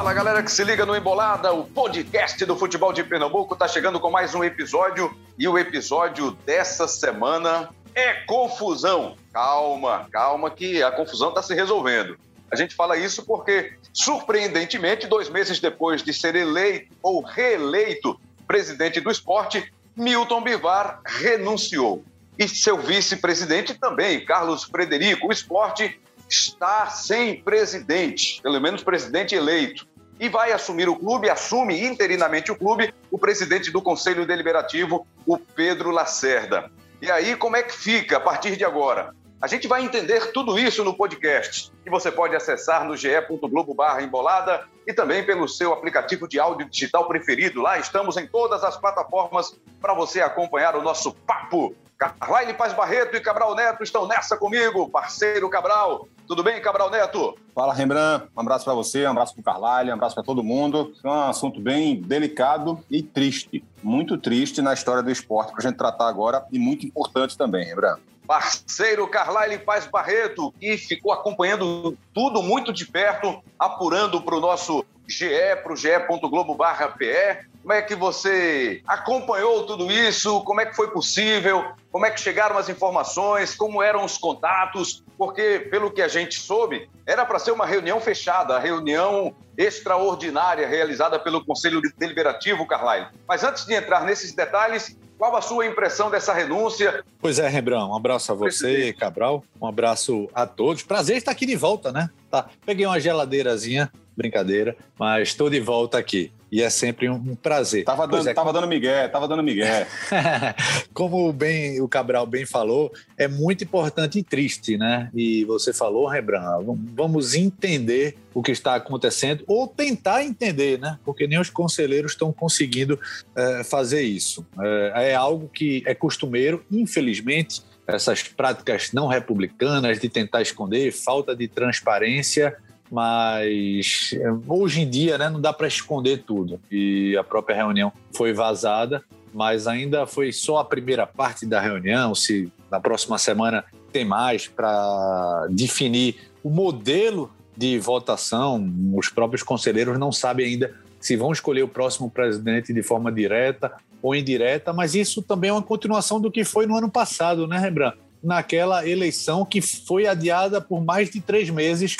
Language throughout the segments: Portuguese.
Fala galera que se liga no Embolada, o podcast do futebol de Pernambuco está chegando com mais um episódio e o episódio dessa semana é confusão. Calma, calma que a confusão está se resolvendo. A gente fala isso porque, surpreendentemente, dois meses depois de ser eleito ou reeleito presidente do esporte, Milton Bivar renunciou. E seu vice-presidente também, Carlos Frederico. O esporte está sem presidente, pelo menos presidente eleito e vai assumir o clube, assume interinamente o clube, o presidente do Conselho Deliberativo, o Pedro Lacerda. E aí, como é que fica a partir de agora? A gente vai entender tudo isso no podcast, que você pode acessar no ge.globo embolada e também pelo seu aplicativo de áudio digital preferido. Lá estamos em todas as plataformas para você acompanhar o nosso papo. Carlyle Paz Barreto e Cabral Neto estão nessa comigo, parceiro Cabral. Tudo bem, Cabral Neto? Fala, Rembrandt. Um abraço para você, um abraço para o Carlalho, um abraço para todo mundo. É um assunto bem delicado e triste. Muito triste na história do esporte para a gente tratar agora e muito importante também, Rembrandt. Parceiro Carlyle Paz Barreto, que ficou acompanhando tudo muito de perto, apurando para o nosso GE, para o ge.globo.pe. Como é que você acompanhou tudo isso? Como é que foi possível? Como é que chegaram as informações? Como eram os contatos? Porque, pelo que a gente soube, era para ser uma reunião fechada, a reunião extraordinária realizada pelo Conselho Deliberativo, Carlyle. Mas antes de entrar nesses detalhes, qual a sua impressão dessa renúncia? Pois é, Rembrandt, um abraço a você. Cabral, um abraço a todos. Prazer estar aqui de volta, né? Tá. Peguei uma geladeirazinha, brincadeira, mas estou de volta aqui e é sempre um prazer. Tava dando, é, tava dando migué, tava dando migué. como bem o Cabral bem falou, é muito importante e triste, né? E você falou, Rembrandt, vamos entender o que está acontecendo ou tentar entender, né? Porque nem os conselheiros estão conseguindo é, fazer isso. É, é algo que é costumeiro, infelizmente, essas práticas não republicanas de tentar esconder, falta de transparência mas é, hoje em dia né, não dá para esconder tudo. E a própria reunião foi vazada, mas ainda foi só a primeira parte da reunião. Se na próxima semana tem mais para definir o modelo de votação, os próprios conselheiros não sabem ainda se vão escolher o próximo presidente de forma direta ou indireta, mas isso também é uma continuação do que foi no ano passado, né, Rembrandt? Naquela eleição que foi adiada por mais de três meses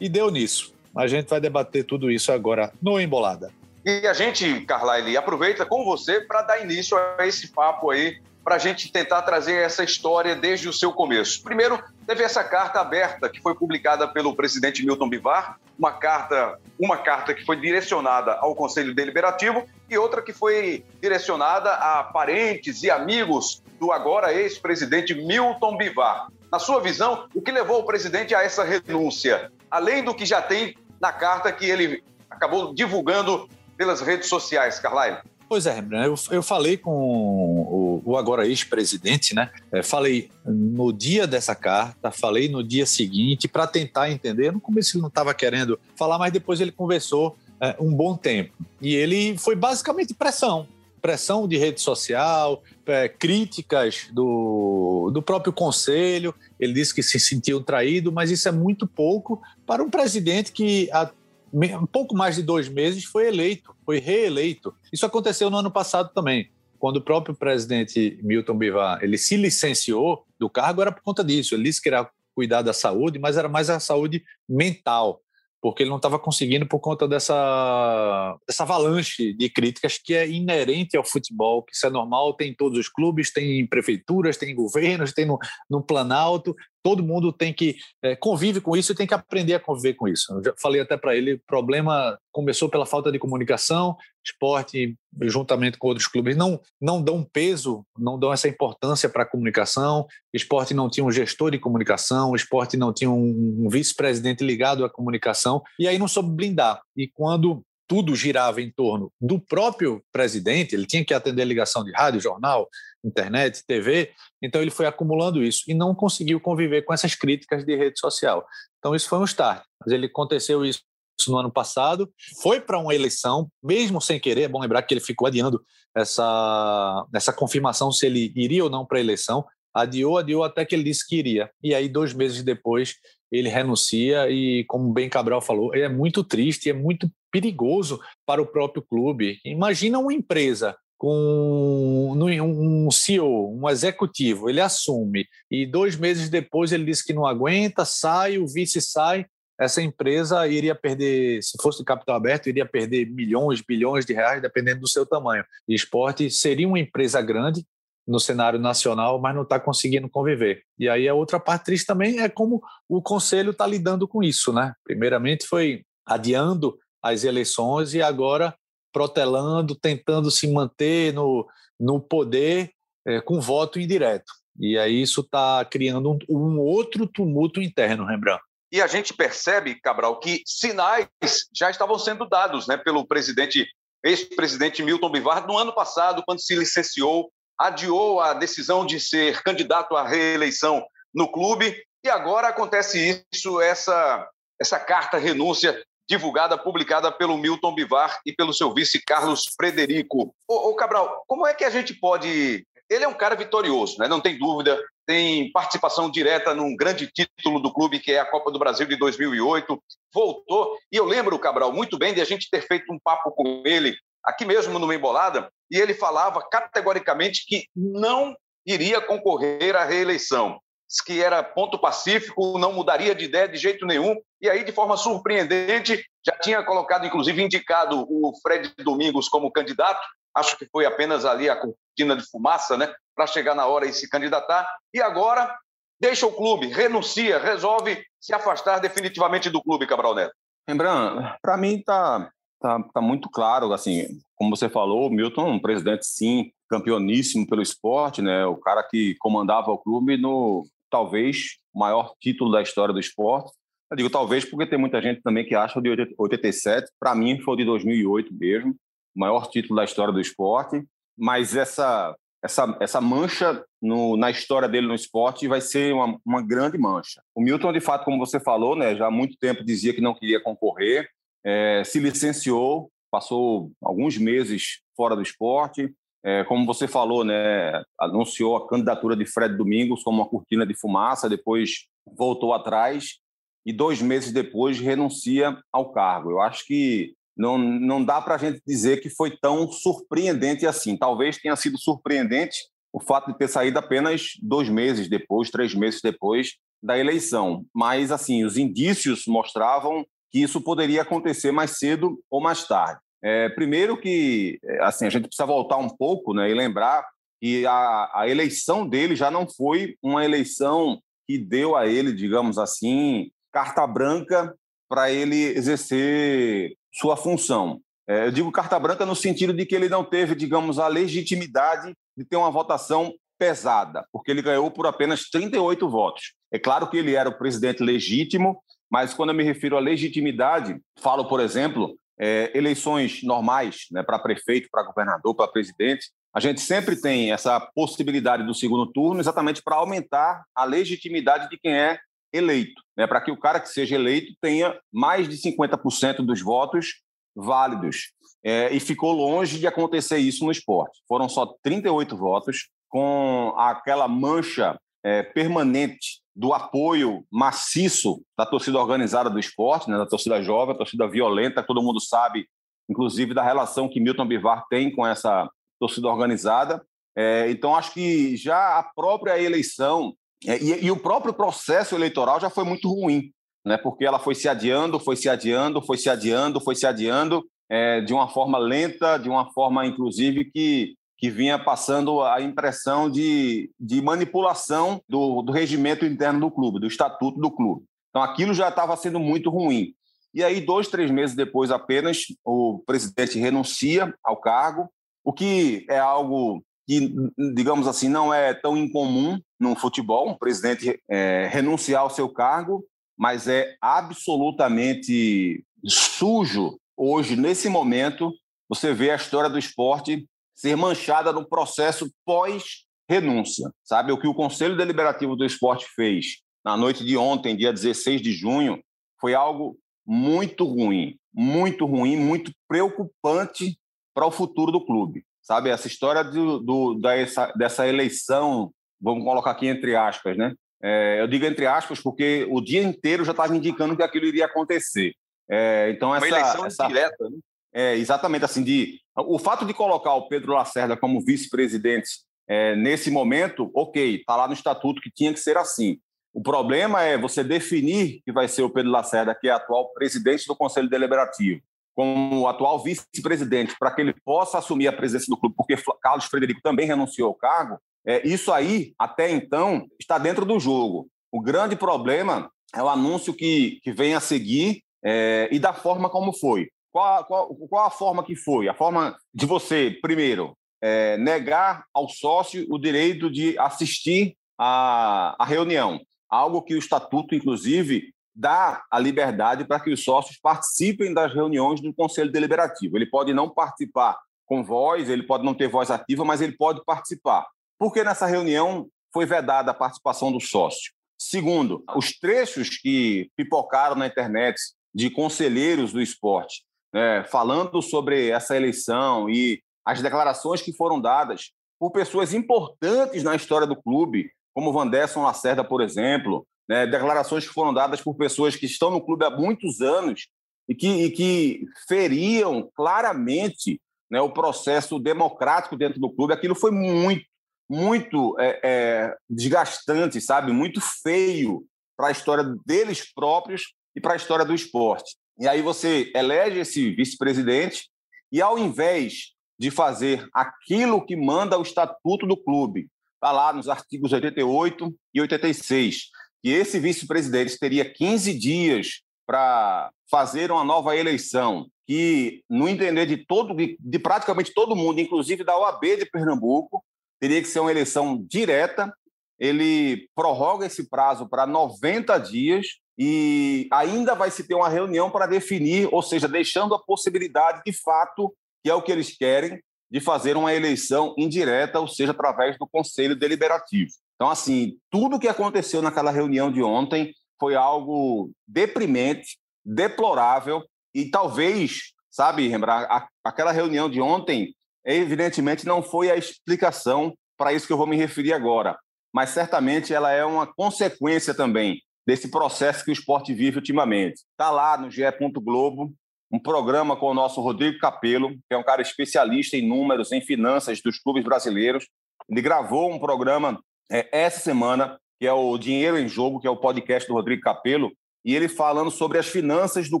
e deu nisso. A gente vai debater tudo isso agora no Embolada. E a gente, Carlyle, aproveita com você para dar início a esse papo aí, para a gente tentar trazer essa história desde o seu começo. Primeiro, teve essa carta aberta que foi publicada pelo presidente Milton Bivar, uma carta, uma carta que foi direcionada ao Conselho Deliberativo e outra que foi direcionada a parentes e amigos do agora ex-presidente Milton Bivar. Na sua visão, o que levou o presidente a essa renúncia? Além do que já tem na carta que ele acabou divulgando pelas redes sociais, Carlyle? Pois é, eu, eu falei com o, o agora ex-presidente, né? É, falei no dia dessa carta, falei no dia seguinte para tentar entender. No começo ele não estava querendo falar, mas depois ele conversou é, um bom tempo. E ele foi basicamente pressão pressão de rede social, é, críticas do, do próprio conselho. Ele disse que se sentiu traído, mas isso é muito pouco para um presidente que há um pouco mais de dois meses foi eleito, foi reeleito. Isso aconteceu no ano passado também, quando o próprio presidente Milton Bivar ele se licenciou do cargo era por conta disso. Ele disse que era cuidar da saúde, mas era mais a saúde mental porque ele não estava conseguindo por conta dessa, dessa avalanche de críticas que é inerente ao futebol, que isso é normal, tem em todos os clubes, tem em prefeituras, tem em governos, tem no, no Planalto, todo mundo tem que é, convive com isso e tem que aprender a conviver com isso. Eu já falei até para ele, o problema começou pela falta de comunicação, esporte juntamente com outros clubes não não dão peso, não dão essa importância para a comunicação. Esporte não tinha um gestor de comunicação, esporte não tinha um, um vice-presidente ligado à comunicação e aí não soube blindar. E quando tudo girava em torno do próprio presidente, ele tinha que atender ligação de rádio, jornal, internet, TV, então ele foi acumulando isso e não conseguiu conviver com essas críticas de rede social. Então isso foi um start. Mas ele aconteceu isso no ano passado, foi para uma eleição, mesmo sem querer, é bom lembrar que ele ficou adiando essa, essa confirmação se ele iria ou não para a eleição, adiou, adiou até que ele disse que iria. E aí, dois meses depois, ele renuncia e, como bem Cabral falou, é muito triste, é muito perigoso para o próprio clube. Imagina uma empresa com um CEO, um executivo, ele assume e dois meses depois ele diz que não aguenta, sai, o vice sai, essa empresa iria perder, se fosse capital aberto, iria perder milhões, bilhões de reais, dependendo do seu tamanho. E esporte seria uma empresa grande no cenário nacional, mas não está conseguindo conviver. E aí a outra parte triste também é como o conselho está lidando com isso, né? Primeiramente foi adiando as eleições e agora protelando, tentando se manter no, no poder é, com voto indireto. E aí isso está criando um, um, outro tumulto interno, Rembrandt. E a gente percebe, Cabral, que sinais já estavam sendo dados né, pelo presidente, ex-presidente Milton Bivar no ano passado, quando se licenciou, adiou a decisão de ser candidato à reeleição no clube, e agora acontece isso, essa, essa carta renúncia divulgada, publicada pelo Milton Bivar e pelo seu vice Carlos Frederico. Ô, ô, Cabral, como é que a gente pode. Ele é um cara vitorioso, né? não tem dúvida, tem participação direta num grande título do clube, que é a Copa do Brasil de 2008. Voltou, e eu lembro, Cabral, muito bem de a gente ter feito um papo com ele aqui mesmo no Embolada, e ele falava categoricamente que não iria concorrer à reeleição que era ponto pacífico, não mudaria de ideia de jeito nenhum. E aí, de forma surpreendente, já tinha colocado, inclusive, indicado o Fred Domingos como candidato. Acho que foi apenas ali a cortina de fumaça, né? Para chegar na hora e se candidatar. E agora deixa o clube, renuncia, resolve se afastar definitivamente do clube, Cabral Neto. Rembrandt, para mim está tá, tá muito claro, assim, como você falou, Milton, um presidente sim, campeoníssimo pelo esporte, né? O cara que comandava o clube no talvez o maior título da história do esporte. Eu digo talvez porque tem muita gente também que acha o de 87, para mim foi o de 2008 mesmo, o maior título da história do esporte, mas essa essa, essa mancha no, na história dele no esporte vai ser uma, uma grande mancha. O Milton, de fato, como você falou, né, já há muito tempo dizia que não queria concorrer, é, se licenciou, passou alguns meses fora do esporte, é, como você falou, né, anunciou a candidatura de Fred Domingos como uma cortina de fumaça, depois voltou atrás e dois meses depois renuncia ao cargo. Eu acho que não, não dá para a gente dizer que foi tão surpreendente assim. Talvez tenha sido surpreendente o fato de ter saído apenas dois meses depois, três meses depois da eleição. Mas, assim, os indícios mostravam que isso poderia acontecer mais cedo ou mais tarde. É, primeiro que é, assim a gente precisa voltar um pouco né, e lembrar que a, a eleição dele já não foi uma eleição que deu a ele, digamos assim, carta branca para ele exercer sua função. É, eu digo carta branca no sentido de que ele não teve, digamos, a legitimidade de ter uma votação pesada, porque ele ganhou por apenas 38 votos. É claro que ele era o presidente legítimo, mas quando eu me refiro à legitimidade, falo, por exemplo, é, eleições normais, né, para prefeito, para governador, para presidente, a gente sempre tem essa possibilidade do segundo turno exatamente para aumentar a legitimidade de quem é eleito, né, para que o cara que seja eleito tenha mais de 50% dos votos válidos. É, e ficou longe de acontecer isso no esporte. Foram só 38 votos, com aquela mancha é, permanente do apoio maciço da torcida organizada do esporte, né, da torcida jovem, da torcida violenta, todo mundo sabe, inclusive, da relação que Milton Bivar tem com essa torcida organizada. É, então, acho que já a própria eleição é, e, e, o próprio processo eleitoral já foi muito ruim, né, porque ela foi se adiando, foi se adiando, foi se adiando, foi se adiando, é, de uma forma lenta, de uma forma, inclusive, que que vinha passando a impressão de, de manipulação do, do regimento interno do clube, do estatuto do clube. Então, aquilo já estava sendo muito ruim. E aí, dois, três meses depois apenas, o presidente renuncia ao cargo, o que é algo que, digamos assim, não é tão incomum no futebol, um presidente é, renunciar ao seu cargo, mas é absolutamente sujo hoje, nesse momento, você vê a história do esporte ser manchada no processo pós-renúncia. Sabe? O que o Conselho Deliberativo do Esporte fez na noite de ontem, dia 16 de junho, foi algo muito ruim, muito ruim, muito preocupante para o futuro do clube. Sabe, essa história do, do dessa, dessa eleição, vamos colocar aqui entre aspas, né? É, eu digo entre aspas porque o dia inteiro já estava indicando que aquilo iria acontecer. É, então essa, Uma eleição essa, direta, né? É, exatamente assim de o fato de colocar o Pedro Lacerda como vice-presidente é, nesse momento, ok, está lá no estatuto que tinha que ser assim. O problema é você definir que vai ser o Pedro Lacerda, que é atual presidente do Conselho Deliberativo, como atual vice-presidente, para que ele possa assumir a presença do clube, porque Carlos Frederico também renunciou ao cargo. É, isso aí, até então, está dentro do jogo. O grande problema é o anúncio que, que vem a seguir é, e da forma como foi. Qual, qual, qual a forma que foi? A forma de você, primeiro, é, negar ao sócio o direito de assistir à, à reunião. Algo que o estatuto, inclusive, dá a liberdade para que os sócios participem das reuniões do Conselho Deliberativo. Ele pode não participar com voz, ele pode não ter voz ativa, mas ele pode participar. Porque nessa reunião foi vedada a participação do sócio. Segundo, os trechos que pipocaram na internet de conselheiros do esporte né, falando sobre essa eleição e as declarações que foram dadas por pessoas importantes na história do clube, como Vanderson Lacerda, por exemplo, né, declarações que foram dadas por pessoas que estão no clube há muitos anos e que, e que feriam claramente né, o processo democrático dentro do clube. Aquilo foi muito, muito é, é, desgastante, sabe? Muito feio para a história deles próprios e para a história do esporte. E aí você elege esse vice-presidente e, ao invés de fazer aquilo que manda o estatuto do clube, está lá nos artigos 88 e 86, que esse vice-presidente teria 15 dias para fazer uma nova eleição, que, no entender de todo, de praticamente todo mundo, inclusive da OAB de Pernambuco, teria que ser uma eleição direta. Ele prorroga esse prazo para 90 dias e ainda vai se ter uma reunião para definir, ou seja, deixando a possibilidade de fato, que é o que eles querem, de fazer uma eleição indireta, ou seja, através do Conselho Deliberativo. Então, assim, tudo que aconteceu naquela reunião de ontem foi algo deprimente, deplorável e talvez, sabe, Rembrandt, aquela reunião de ontem, evidentemente, não foi a explicação para isso que eu vou me referir agora, mas certamente ela é uma consequência também desse processo que o esporte vive ultimamente. Está lá no GE. Globo, um programa com o nosso Rodrigo Capello, que é um cara especialista em números, em finanças dos clubes brasileiros. Ele gravou um programa é, essa semana, que é o Dinheiro em Jogo, que é o podcast do Rodrigo Capello, e ele falando sobre as finanças do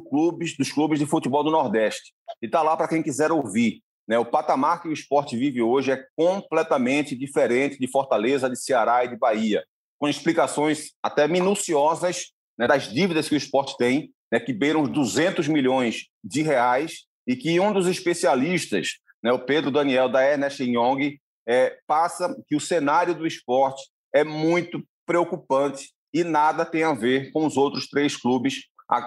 clubes, dos clubes de futebol do Nordeste. E está lá para quem quiser ouvir. Né? O patamar que o esporte vive hoje é completamente diferente de Fortaleza, de Ceará e de Bahia com explicações até minuciosas né, das dívidas que o esporte tem, né, que beiram 200 milhões de reais, e que um dos especialistas, né, o Pedro Daniel, da Ernest Young, é, passa que o cenário do esporte é muito preocupante e nada tem a ver com os outros três clubes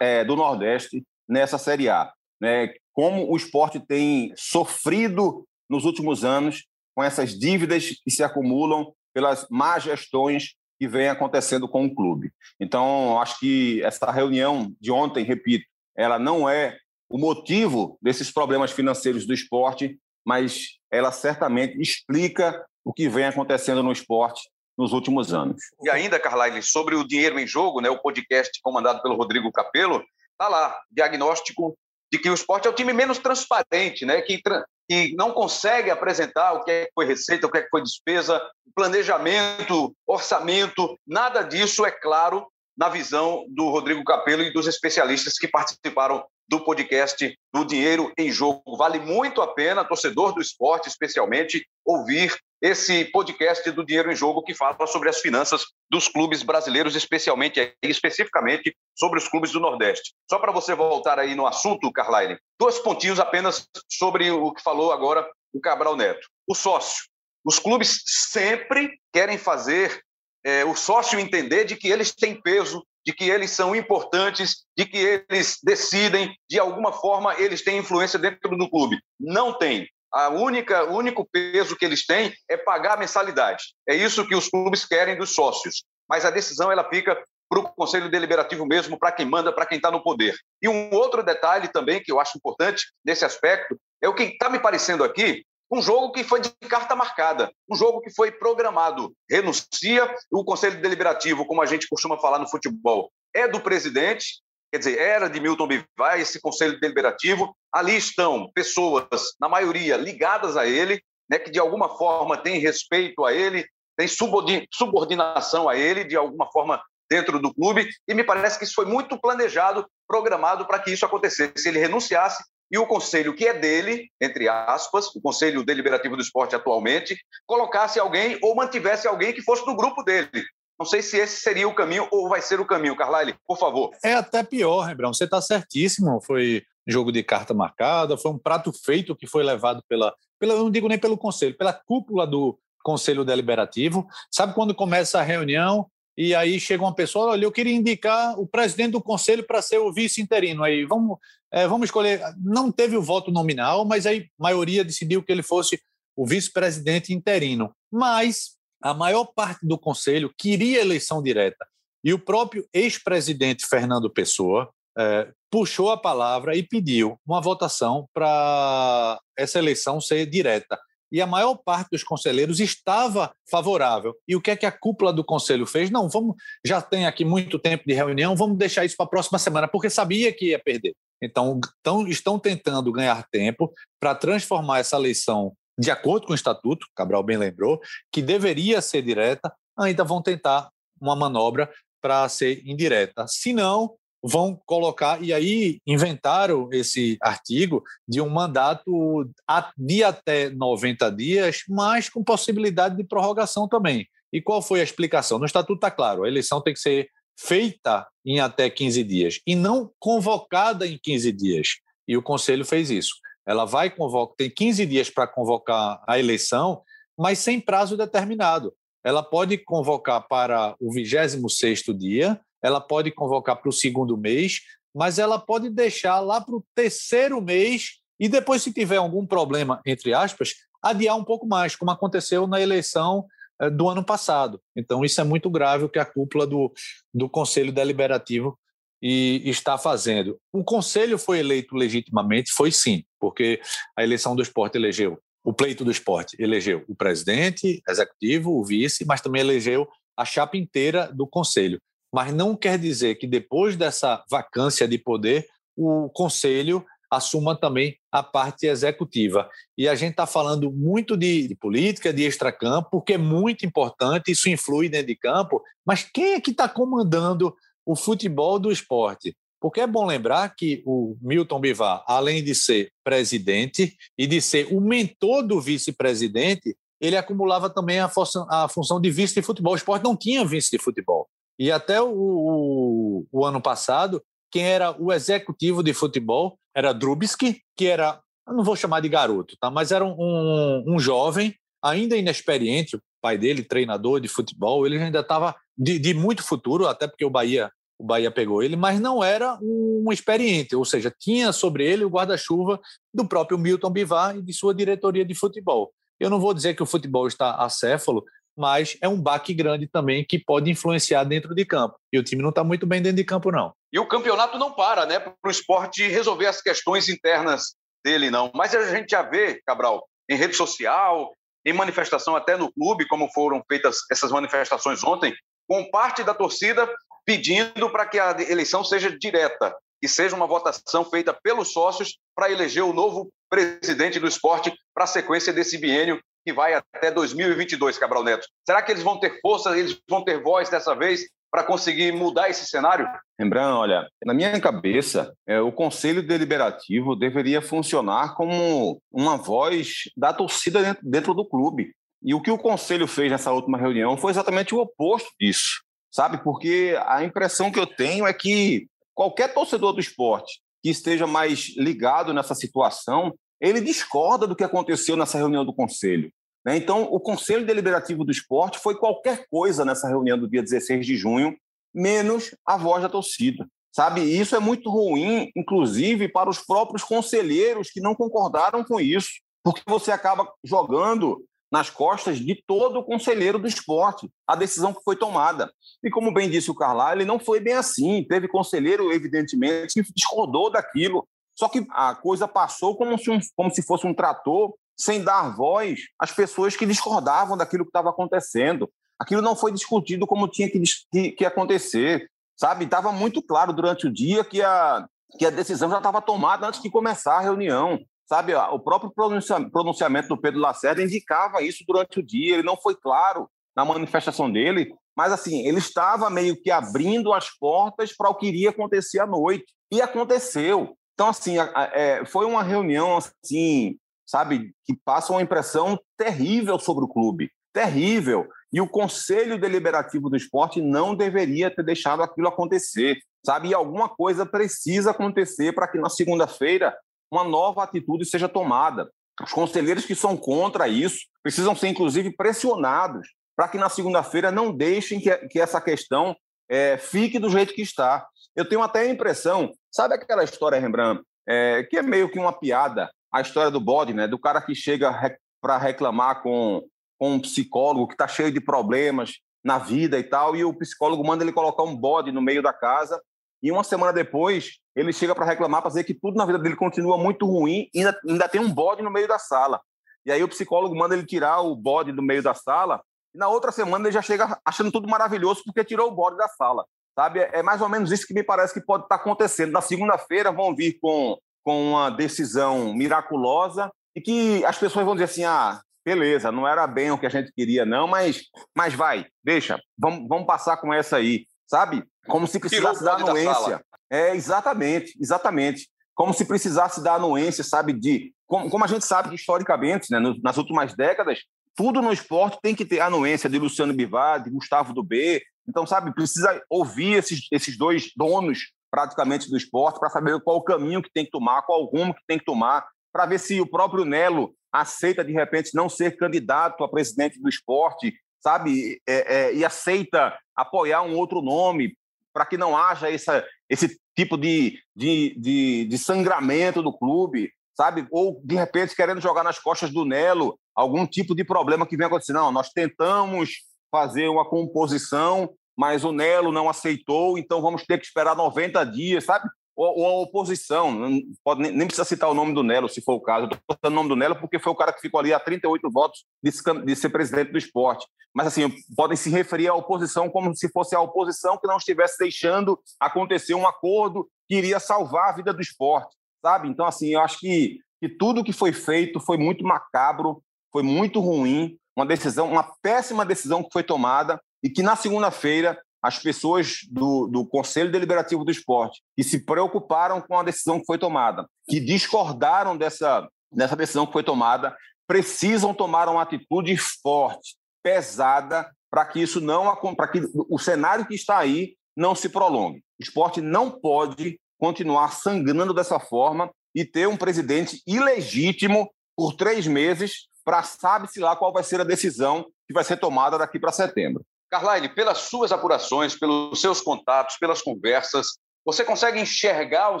é, do Nordeste nessa Série A. Né? Como o esporte tem sofrido nos últimos anos com essas dívidas que se acumulam pelas más gestões que vem acontecendo com o clube. Então, acho que essa reunião de ontem, repito, ela não é o motivo desses problemas financeiros do esporte, mas ela certamente explica o que vem acontecendo no esporte nos últimos anos. E ainda, Carlyle, sobre o dinheiro em jogo, né, o podcast comandado pelo Rodrigo Capello, está lá, diagnóstico de que o esporte é o time menos transparente, né? que, que não consegue apresentar o que, é que foi receita, o que, é que foi despesa, planejamento, orçamento, nada disso é claro na visão do Rodrigo Capello e dos especialistas que participaram do podcast do Dinheiro em Jogo. Vale muito a pena, torcedor do esporte especialmente, ouvir esse podcast do Dinheiro em Jogo que fala sobre as finanças dos clubes brasileiros, especialmente especificamente sobre os clubes do Nordeste. Só para você voltar aí no assunto, Carline, dois pontinhos apenas sobre o que falou agora o Cabral Neto. O sócio. Os clubes sempre querem fazer é, o sócio entender de que eles têm peso, de que eles são importantes, de que eles decidem, de alguma forma eles têm influência dentro do clube. Não tem. A única, o único peso que eles têm é pagar a mensalidade. É isso que os clubes querem dos sócios. Mas a decisão ela fica para o Conselho Deliberativo mesmo, para quem manda, para quem está no poder. E um outro detalhe também que eu acho importante nesse aspecto é o que está me parecendo aqui um jogo que foi de carta marcada, um jogo que foi programado. Renuncia, o Conselho Deliberativo, como a gente costuma falar no futebol, é do presidente, quer dizer, era de Milton Bivar, esse Conselho Deliberativo. Ali estão pessoas, na maioria, ligadas a ele, né, que de alguma forma têm respeito a ele, têm subordinação a ele, de alguma forma dentro do clube, e me parece que isso foi muito planejado, programado para que isso acontecesse. Ele renunciasse e o conselho que é dele, entre aspas, o conselho deliberativo do esporte atualmente, colocasse alguém ou mantivesse alguém que fosse do grupo dele. Não sei se esse seria o caminho ou vai ser o caminho. Carlyle, por favor. É até pior, Rebrão. Você está certíssimo. Foi jogo de carta marcada, foi um prato feito que foi levado pela, pela não digo nem pelo conselho, pela cúpula do conselho deliberativo. Sabe quando começa a reunião, e aí chega uma pessoa, olha, eu queria indicar o presidente do conselho para ser o vice interino. Aí vamos, é, vamos escolher. Não teve o voto nominal, mas aí a maioria decidiu que ele fosse o vice-presidente interino. Mas a maior parte do conselho queria eleição direta. E o próprio ex-presidente Fernando Pessoa é, puxou a palavra e pediu uma votação para essa eleição ser direta e a maior parte dos conselheiros estava favorável. E o que é que a cúpula do conselho fez? Não, vamos, já tem aqui muito tempo de reunião, vamos deixar isso para a próxima semana, porque sabia que ia perder. Então, tão, estão tentando ganhar tempo para transformar essa eleição de acordo com o estatuto, Cabral bem lembrou, que deveria ser direta, ainda vão tentar uma manobra para ser indireta. Se não, vão colocar, e aí inventaram esse artigo de um mandato de até 90 dias, mas com possibilidade de prorrogação também. E qual foi a explicação? No estatuto está claro, a eleição tem que ser feita em até 15 dias e não convocada em 15 dias. E o conselho fez isso. Ela vai convocar, tem 15 dias para convocar a eleição, mas sem prazo determinado. Ela pode convocar para o 26º dia, ela pode convocar para o segundo mês, mas ela pode deixar lá para o terceiro mês e depois, se tiver algum problema, entre aspas, adiar um pouco mais, como aconteceu na eleição eh, do ano passado. Então, isso é muito grave o que a cúpula do, do Conselho Deliberativo e está fazendo. O Conselho foi eleito legitimamente? Foi sim, porque a eleição do esporte elegeu, o pleito do esporte elegeu o presidente executivo, o vice, mas também elegeu a chapa inteira do Conselho mas não quer dizer que depois dessa vacância de poder, o Conselho assuma também a parte executiva. E a gente está falando muito de, de, política, de extracampo, porque é muito importante, isso influi dentro de campo, mas quem é que está comandando o futebol do esporte? Porque é bom lembrar que o Milton Bivar, além de ser presidente e de ser o mentor do vice-presidente, ele acumulava também a função, a função de vice de futebol. O esporte não tinha vice de futebol. E até o, o, o, ano passado, quem era o executivo de futebol era Drubski, que era, não vou chamar de garoto, tá? mas era um, um jovem, ainda inexperiente, o pai dele, treinador de futebol, ele ainda estava de, de, muito futuro, até porque o Bahia, o Bahia pegou ele, mas não era um, experiente, ou seja, tinha sobre ele o guarda-chuva do próprio Milton Bivar e de sua diretoria de futebol. Eu não vou dizer que o futebol está acéfalo, mas é um baque grande também que pode influenciar dentro de campo. E o time não está muito bem dentro de campo, não. E o campeonato não para, né? Para o esporte resolver as questões internas dele, não. Mas a gente já vê, Cabral, em rede social, em manifestação até no clube, como foram feitas essas manifestações ontem, com parte da torcida pedindo para que a eleição seja direta e seja uma votação feita pelos sócios para eleger o novo presidente do esporte para a sequência desse biênio que vai até 2022, Cabral Neto. Será que eles vão ter força, eles vão ter voz dessa vez para conseguir mudar esse cenário? Lembrando, olha, na minha cabeça, é, o Conselho Deliberativo deveria funcionar como uma voz da torcida dentro, dentro do clube. E o que o Conselho fez nessa última reunião foi exatamente o oposto disso, sabe? Porque a impressão que eu tenho é que qualquer torcedor do esporte que esteja mais ligado nessa situação ele discorda do que aconteceu nessa reunião do Conselho. Né? Então, o Conselho Deliberativo do Esporte foi qualquer coisa nessa reunião do dia 16 de junho, menos a voz da torcida. Sabe, isso é muito ruim, inclusive para os próprios conselheiros que não concordaram com isso, porque você acaba jogando nas costas de todo o conselheiro do esporte a decisão que foi tomada. E como bem disse o Carlyle, não foi bem assim. Teve conselheiro, evidentemente, que discordou daquilo. Só que a coisa passou como se, um, como se fosse um trator sem dar voz às pessoas que discordavam daquilo que estava acontecendo. Aquilo não foi discutido como tinha que, que, que acontecer sabe? Estava muito claro durante o dia que a, que a decisão já estava tomada antes de começar a reunião, sabe? O próprio pronunciamento do Pedro Lacerda indicava isso durante o dia, ele não foi claro na manifestação dele, mas assim, ele estava meio que abrindo as portas para o que iria acontecer à noite, e aconteceu. Então, assim, é, foi uma reunião, assim, sabe, que passa uma impressão terrível sobre o clube, terrível. E o Conselho Deliberativo do Esporte não deveria ter deixado aquilo acontecer, sabe? E alguma coisa precisa acontecer para que na segunda-feira uma nova atitude seja tomada. Os conselheiros que são contra isso precisam ser, inclusive, pressionados para que na segunda-feira não deixem que, que essa questão é, fique do jeito que está. Eu tenho até a impressão, sabe aquela história, Rembrandt, é, que é meio que uma piada, a história do bode, né? Do cara que chega para reclamar com com um psicólogo que está cheio de problemas na vida e tal, e o psicólogo manda ele colocar um bode no meio da casa, e uma semana depois ele chega para reclamar, para dizer que tudo na vida dele continua muito ruim, e ainda, ainda tem um bode no meio da sala. E aí o psicólogo manda ele tirar o bode do meio da sala, e na outra semana ele já chega achando tudo maravilhoso porque tirou o bode da sala. Sabe? É mais ou menos isso que me parece que pode estar tá acontecendo. Na segunda-feira vão vir com, com uma decisão miraculosa e que as pessoas vão dizer assim: ah, beleza, não era bem o que a gente queria, não, mas, mas vai, deixa, vamos, vamos passar com essa aí, sabe? Como se precisasse dar anuência. É, exatamente, exatamente. Como se precisasse dar anuência, sabe? De, como, como a gente sabe que, historicamente, né, nas últimas décadas, tudo no esporte tem que ter anuência de Luciano Bivar, de Gustavo do B. Então, sabe, precisa ouvir esses, esses dois donos praticamente do esporte para saber qual o caminho que tem que tomar, qual o rumo que tem que tomar, para ver se o próprio Nelo aceita de repente não ser candidato a presidente do esporte, sabe? É, é, e aceita apoiar um outro nome para que não haja essa, esse tipo de, de, de, de, sangramento do clube, sabe? Ou de repente querendo jogar nas costas do Nelo algum tipo de problema que venha acontecer. Não, nós tentamos fazer uma composição, mas o Nelo não aceitou, então vamos ter que esperar 90 dias, sabe? Ou, a oposição, não pode, nem, nem, precisa citar o nome do Nelo, se for o caso. Estou citando o nome do Nelo porque foi o cara que ficou ali a 38 votos de, de ser presidente do esporte. Mas, assim, podem se referir à oposição como se fosse a oposição que não estivesse deixando acontecer um acordo que iria salvar a vida do esporte, sabe? Então, assim, eu acho que, que tudo que foi feito foi muito macabro, foi muito ruim, uma decisão, uma péssima decisão que foi tomada e que na segunda-feira as pessoas do, do Conselho Deliberativo do Esporte que se preocuparam com a decisão que foi tomada, que discordaram dessa, dessa decisão que foi tomada, precisam tomar uma atitude forte, pesada, para que isso não para que o cenário que está aí não se prolongue. O esporte não pode continuar sangrando dessa forma e ter um presidente ilegítimo por três meses para sabe-se lá qual vai ser a decisão que vai ser tomada daqui para setembro. Carline, pelas suas apurações, pelos seus contatos, pelas conversas, você consegue enxergar um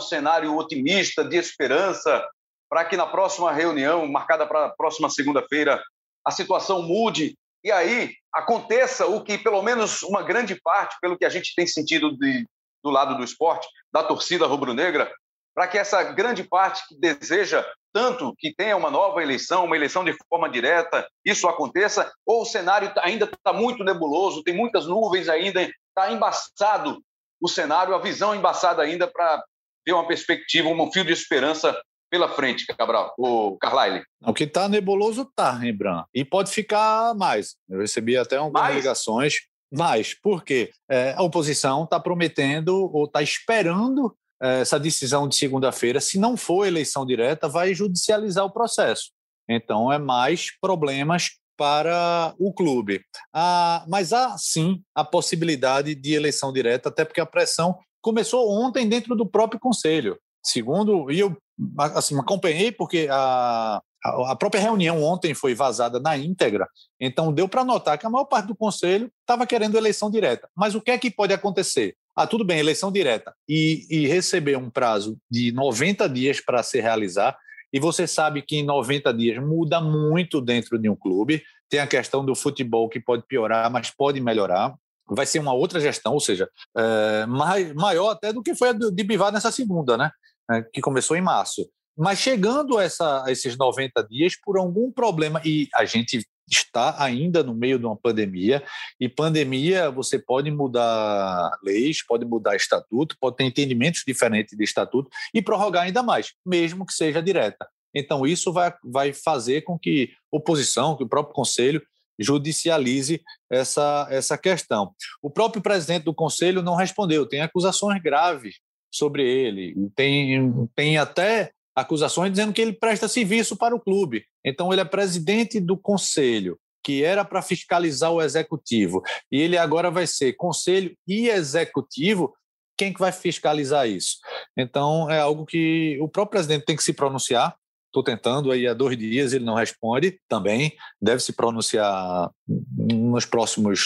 cenário otimista, de esperança, para que na próxima reunião, marcada para a próxima segunda-feira, a situação mude e aí aconteça o que, pelo menos uma grande parte, pelo que a gente tem sentido de, do lado do esporte, da torcida rubro-negra, para que essa grande parte que deseja tanto que tenha uma nova eleição, uma eleição de forma direta, isso aconteça, ou o cenário tá, ainda está muito nebuloso, tem muitas nuvens ainda, está embaçado o cenário, a visão embaçada ainda para ter uma perspectiva, um fio de esperança pela frente, Cabral, o Carlyle. O que está nebuloso está, Rembrandt. E pode ficar mais. Eu recebi até algumas mais? ligações. Mais, porque é, a oposição está prometendo ou está esperando essa decisão de segunda-feira, se não for eleição direta, vai judicializar o processo. Então, é mais problemas para o clube. Ah, mas há sim a possibilidade de eleição direta, até porque a pressão começou ontem dentro do próprio conselho. Segundo, e eu assim, acompanhei porque a, a própria reunião ontem foi vazada na íntegra, então deu para notar que a maior parte do conselho estava querendo eleição direta. Mas o que é que pode acontecer? Ah, tudo bem, eleição direta e, e receber um prazo de 90 dias para se realizar, e você sabe que em 90 dias muda muito dentro de um clube. Tem a questão do futebol que pode piorar, mas pode melhorar. Vai ser uma outra gestão, ou seja, é, mais, maior até do que foi a de Bivar nessa segunda, né? É, que começou em março. Mas chegando a, a esses 90 dias, por algum problema, e a gente está ainda no meio de uma pandemia, e pandemia você pode mudar leis, pode mudar estatuto, pode ter entendimentos diferentes de estatuto e prorrogar ainda mais, mesmo que seja direta. Então, isso vai, vai fazer com que oposição, que o próprio Conselho judicialize essa, essa questão. O próprio presidente do Conselho não respondeu, tem acusações graves sobre ele, tem, tem até acusações dizendo que ele presta serviço para o clube. Então, ele é presidente do conselho, que era para fiscalizar o executivo, e ele agora vai ser conselho e executivo. Quem que vai fiscalizar isso? Então, é algo que o próprio presidente tem que se pronunciar. Estou tentando aí há dois dias, ele não responde também. Deve se pronunciar nos próximos,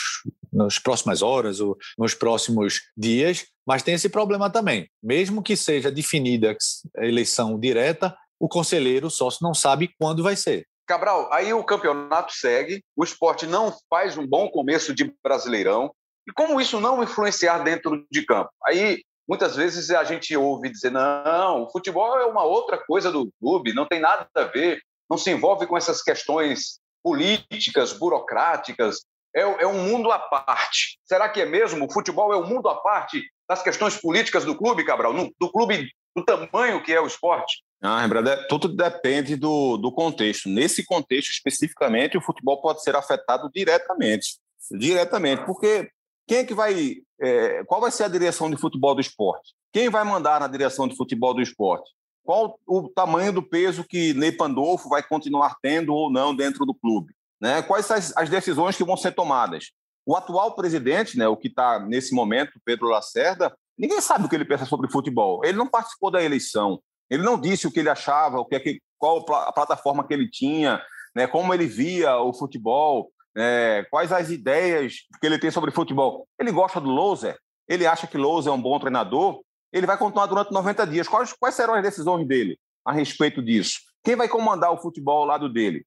nas próximas horas ou nos próximos dias. Mas tem esse problema também. Mesmo que seja definida a eleição direta, o conselheiro sócio não sabe quando vai ser. Cabral, aí o campeonato segue, o esporte não faz um bom começo de Brasileirão. E como isso não influenciar dentro de campo? Aí muitas vezes a gente ouve dizer: não, o futebol é uma outra coisa do clube, não tem nada a ver, não se envolve com essas questões políticas, burocráticas, é, é um mundo à parte. Será que é mesmo? O futebol é um mundo à parte das questões políticas do clube, Cabral? No, do clube do tamanho que é o esporte? Ah, Rembrandt, tudo depende do, do contexto. Nesse contexto especificamente, o futebol pode ser afetado diretamente. Diretamente, porque quem é que vai. É, qual vai ser a direção de futebol do esporte? Quem vai mandar na direção de futebol do esporte? Qual o tamanho do peso que Ney Pandolfo vai continuar tendo ou não dentro do clube? Né? Quais as, as decisões que vão ser tomadas? O atual presidente, né, o que está nesse momento, Pedro Lacerda, ninguém sabe o que ele pensa sobre futebol. Ele não participou da eleição. Ele não disse o que ele achava, o que, é qual a plataforma que ele tinha, né, como ele via o futebol, é, quais as ideias que ele tem sobre futebol. Ele gosta do Louser, ele acha que Louser é um bom treinador, ele vai continuar durante 90 dias. Quais, quais serão as decisões dele a respeito disso? Quem vai comandar o futebol ao lado dele?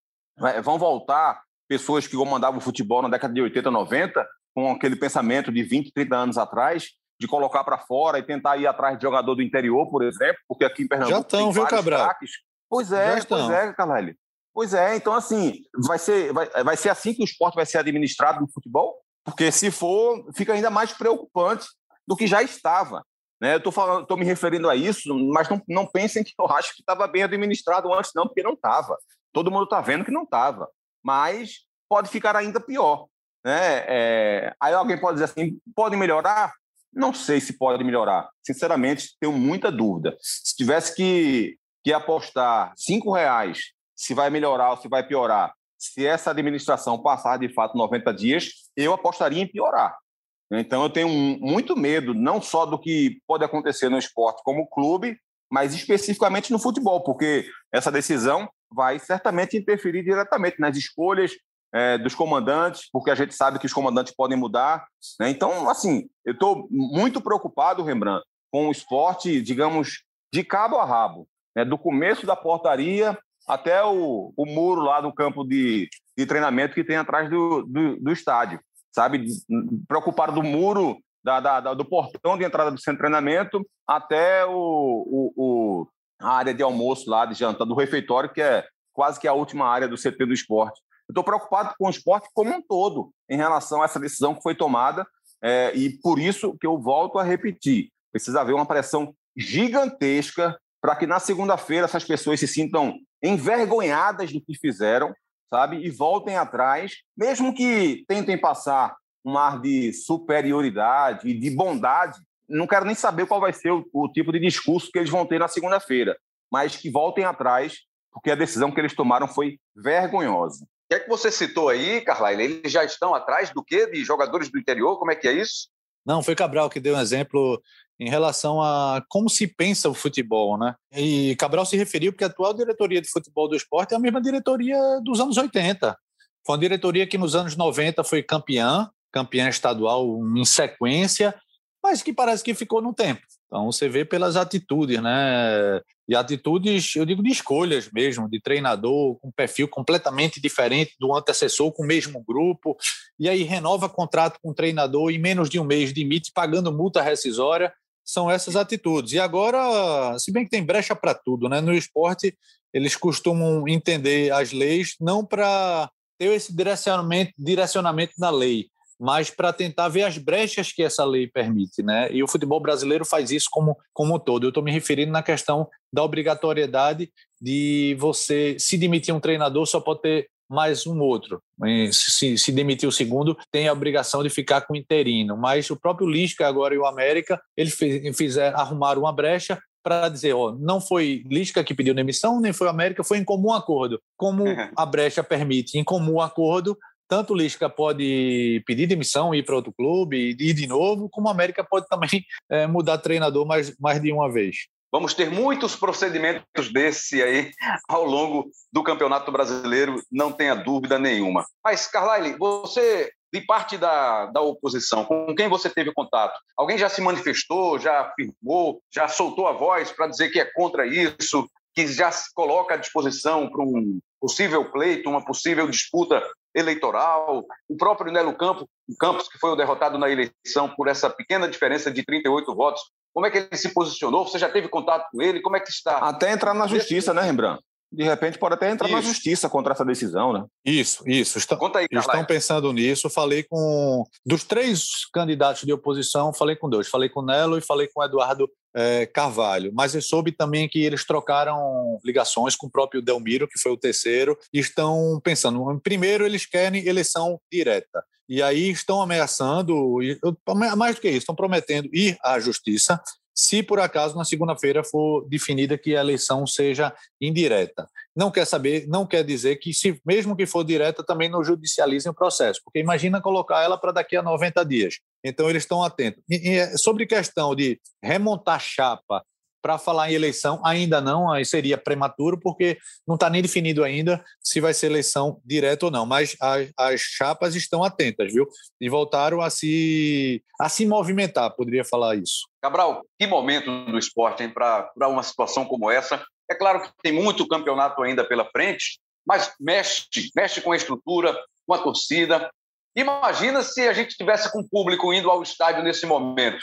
Vão voltar pessoas que comandavam o futebol na década de 80, 90, com aquele pensamento de 20, 30 anos atrás, de colocar para fora e tentar ir atrás de jogador do interior, por exemplo, porque aqui em Pernambuco Já estão, viu, Cabral? Craques. Pois é, pois é. Pois é, então assim, vai ser, vai, vai ser assim que o esporte vai ser administrado no futebol? Porque se for, fica ainda mais preocupante do que já estava. Né? Eu estou me referindo a isso, mas não, não pensem que eu acho que estava bem administrado antes, não, porque não estava. Todo mundo está vendo que não estava mas pode ficar ainda pior. Né? É, aí alguém pode dizer assim: pode melhorar? Não sei se pode melhorar. Sinceramente, tenho muita dúvida. Se tivesse que, que apostar cinco reais se vai melhorar ou se vai piorar, se essa administração passar de fato 90 dias, eu apostaria em piorar. Então eu tenho muito medo, não só do que pode acontecer no esporte como clube, mas especificamente no futebol, porque essa decisão vai certamente interferir diretamente nas escolhas é, dos comandantes, porque a gente sabe que os comandantes podem mudar. Né? Então, assim, eu estou muito preocupado, Rembrandt, com o esporte, digamos, de cabo a rabo, né? do começo da portaria até o, o muro lá do campo de, de treinamento que tem atrás do, do, do estádio, sabe? Preocupado do muro, da, da, do portão de entrada do centro de treinamento até o, o, o a área de almoço lá, de janta, do refeitório, que é quase que a última área do CT do esporte. Estou preocupado com o esporte como um todo em relação a essa decisão que foi tomada é, e por isso que eu volto a repetir, precisa haver uma pressão gigantesca para que na segunda-feira essas pessoas se sintam envergonhadas do que fizeram, sabe, e voltem atrás, mesmo que tentem passar um ar de superioridade e de bondade não quero nem saber qual vai ser o, o tipo de discurso que eles vão ter na segunda-feira, mas que voltem atrás, porque a decisão que eles tomaram foi vergonhosa. O que é que você citou aí, Carlyle? Eles já estão atrás do quê? De jogadores do interior? Como é que é isso? Não, foi Cabral que deu um exemplo em relação a como se pensa o futebol, né? E Cabral se referiu porque a atual diretoria de futebol do esporte é a mesma diretoria dos anos 80. Foi uma diretoria que nos anos 90 foi campeã, campeã estadual em sequência, mas que parece que ficou no tempo. Então você vê pelas atitudes, né? E atitudes, eu digo, de escolhas mesmo, de treinador com perfil completamente diferente do antecessor, com o mesmo grupo, e aí renova contrato com o treinador em menos de um mês demite pagando multa rescisória. São essas atitudes. E agora, se bem que tem brecha para tudo, né? No esporte, eles costumam entender as leis não para ter esse direcionamento, direcionamento na lei, mas para tentar ver as brechas que essa lei permite, né? E o futebol brasileiro faz isso como, como um todo. Eu estou me referindo na questão da obrigatoriedade de você se demitir um treinador só pode ter mais um outro. Se, se demitir o segundo, tem a obrigação de ficar com o interino. Mas o próprio Lisca agora e o América, eles fizeram, arrumaram uma brecha para dizer, ó, não foi Lisca que pediu demissão, nem foi o América, foi em comum acordo. Como a brecha permite, em comum acordo, tanto o Lisca pode pedir demissão, ir para outro clube, ir de novo, como o América pode também é, mudar treinador mais, mais de uma vez. Vamos ter muitos procedimentos desse aí ao longo do Campeonato Brasileiro, não tenha dúvida nenhuma. Mas, Carlyle, você, de parte da, da oposição, com quem você teve contato? Alguém já se manifestou, já afirmou, já soltou a voz para dizer que é contra isso, que já se coloca à disposição para um possível pleito, uma possível disputa eleitoral. O próprio Nelo Campos, Campos, que foi o derrotado na eleição por essa pequena diferença de 38 votos, como é que ele se posicionou? Você já teve contato com ele? Como é que está? Até entrar na justiça, né, Rembrandt? De repente pode até entrar isso. na justiça contra essa decisão, né? Isso, isso. Estão, Conta aí, estão pensando nisso. Falei com. Dos três candidatos de oposição, falei com dois. Falei com o Nelo e falei com o Eduardo é, Carvalho. Mas eu soube também que eles trocaram ligações com o próprio Delmiro, que foi o terceiro, e estão pensando. Primeiro, eles querem eleição direta. E aí estão ameaçando, mais do que isso, estão prometendo ir à justiça se por acaso na segunda-feira for definida que a eleição seja indireta. Não quer saber, não quer dizer que se mesmo que for direta também não judicializem o processo, porque imagina colocar ela para daqui a 90 dias. Então eles estão atentos. E, e é sobre questão de remontar chapa para falar em eleição, ainda não, aí seria prematuro, porque não está nem definido ainda se vai ser eleição direta ou não. Mas as, as, chapas estão atentas, viu? E voltaram a se, a se movimentar, poderia falar isso. Cabral, que momento no esporte, para uma situação como essa? É claro que tem muito campeonato ainda pela frente, mas mexe, mexe com a estrutura, com a torcida. Imagina se a gente tivesse com o público indo ao estádio nesse momento.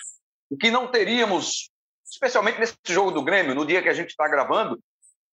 O que não teríamos especialmente nesse jogo do Grêmio, no dia que a gente está gravando,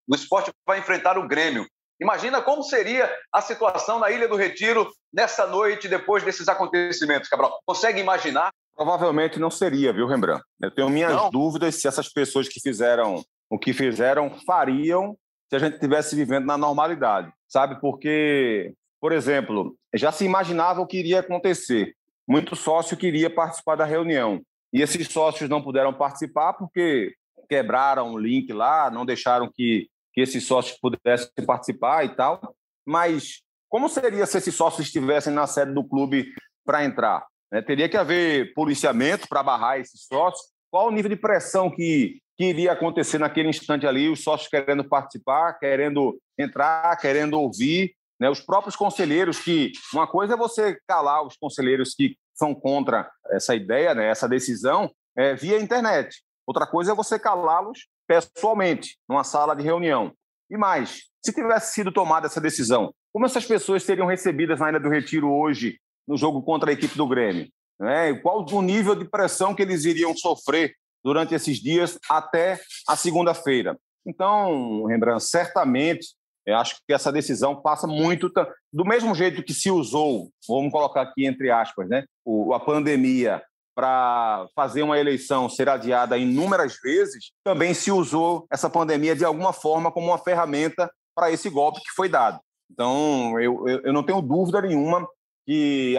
o esporte vai enfrentar o Grêmio. Imagina como seria a situação na Ilha do Retiro nessa noite, depois desses acontecimentos, Cabral. Consegue imaginar? Provavelmente não seria, viu, Rembrandt? Eu tenho minhas não. dúvidas se essas pessoas que fizeram o que fizeram fariam se a gente estivesse vivendo na normalidade, sabe? Porque, por exemplo, já se imaginava o que iria acontecer. Muito sócio queria participar da reunião. E esses sócios não puderam participar porque quebraram o link lá, não deixaram que, que esses sócios pudessem participar e tal. Mas como seria se esses sócios estivessem na sede do clube para entrar? É, teria que haver policiamento para barrar esses sócios. Qual o nível de pressão que, que iria acontecer naquele instante ali? Os sócios querendo participar, querendo entrar, querendo ouvir. Né? Os próprios conselheiros que... Uma coisa é você calar os conselheiros que são contra essa ideia, né, essa decisão, é, via internet. Outra coisa é você calá-los pessoalmente, numa sala de reunião. E mais, se tivesse sido tomada essa decisão, como essas pessoas seriam recebidas na Ilha do Retiro hoje, no jogo contra a equipe do Grêmio? Né? Qual o nível de pressão que eles iriam sofrer durante esses dias até a segunda-feira? Então, Rembrandt, certamente eu acho que essa decisão passa muito do mesmo jeito que se usou, vamos colocar aqui entre aspas, né, a pandemia para fazer uma eleição ser adiada inúmeras vezes, também se usou essa pandemia de alguma forma como uma ferramenta para esse golpe que foi dado. Então, eu, eu não tenho dúvida nenhuma que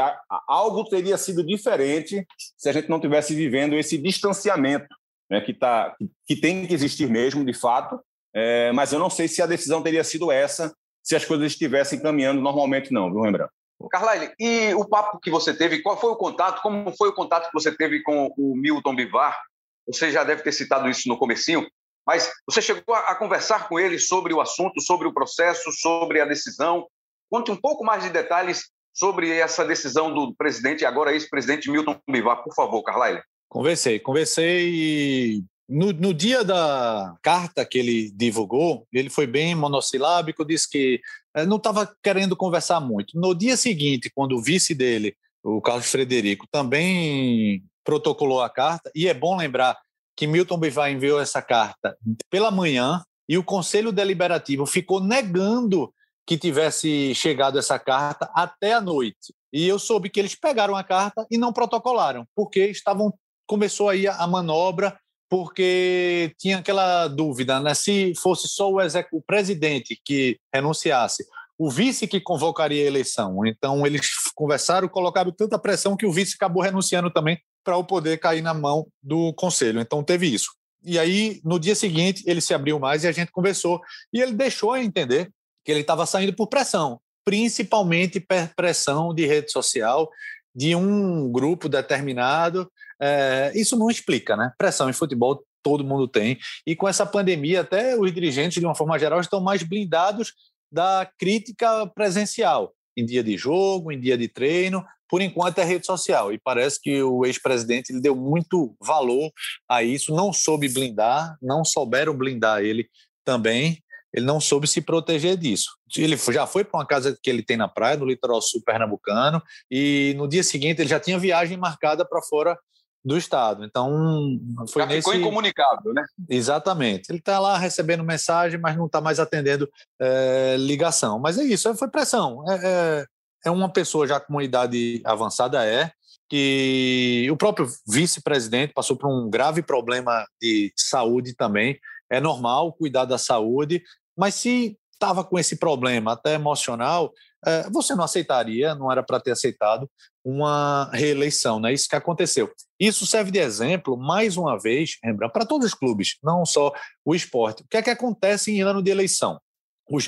algo teria sido diferente se a gente não tivesse vivendo esse distanciamento né, que, tá, que tem que existir mesmo, de fato, é, mas eu não sei se a decisão teria sido essa se as coisas estivessem caminhando normalmente, não, viu, Rembrandt? Carlyle, e o papo que você teve, qual foi o contato, como foi o contato que você teve com o Milton Bivar? Você já deve ter citado isso no comecinho, mas você chegou a, conversar com ele sobre o assunto, sobre o processo, sobre a decisão. Conte um pouco mais de detalhes sobre essa decisão do presidente, agora ex-presidente Milton Bivar, por favor, Carlyle. Conversei, conversei e no, no, dia da carta que ele divulgou, ele foi bem monossilábico, disse que eh, não estava querendo conversar muito. No dia seguinte, quando o vice dele, o Carlos Frederico, também protocolou a carta, e é bom lembrar que Milton Bivar enviou essa carta pela manhã e o Conselho Deliberativo ficou negando que tivesse chegado essa carta até a noite. E eu soube que eles pegaram a carta e não protocolaram, porque estavam começou aí a manobra porque tinha aquela dúvida, né? Se fosse só o, o presidente que renunciasse, o vice que convocaria a eleição. Então, eles conversaram, colocaram tanta pressão que o vice acabou renunciando também para o poder cair na mão do conselho. Então, teve isso. E aí, no dia seguinte, ele se abriu mais e a gente conversou. E ele deixou a entender que ele estava saindo por pressão, principalmente pressão de rede social, de um grupo determinado é, isso não explica, né? Pressão em futebol todo mundo tem. E com essa pandemia, até os dirigentes, de uma forma geral, estão mais blindados da crítica presencial, em dia de jogo, em dia de treino. Por enquanto é rede social. E parece que o ex-presidente deu muito valor a isso, não soube blindar, não souberam blindar ele também. Ele não soube se proteger disso. Ele já foi para uma casa que ele tem na praia, no litoral sul pernambucano, e no dia seguinte ele já tinha viagem marcada para fora do Estado. Então, foi Já nesse... ficou incomunicável, né? Exatamente. Ele está lá recebendo mensagem, mas não está mais atendendo é, ligação. Mas é isso, foi pressão. É, é, é, uma pessoa já com uma idade avançada, é, que o próprio vice-presidente passou por um grave problema de saúde também. É normal cuidar da saúde, mas se estava com esse problema até emocional, é, você não aceitaria, não era para ter aceitado uma reeleição, né? Isso que aconteceu. Isso serve de exemplo, mais uma vez, Rembrandt, para todos os clubes, não só o esporte. O que é que acontece em ano de eleição?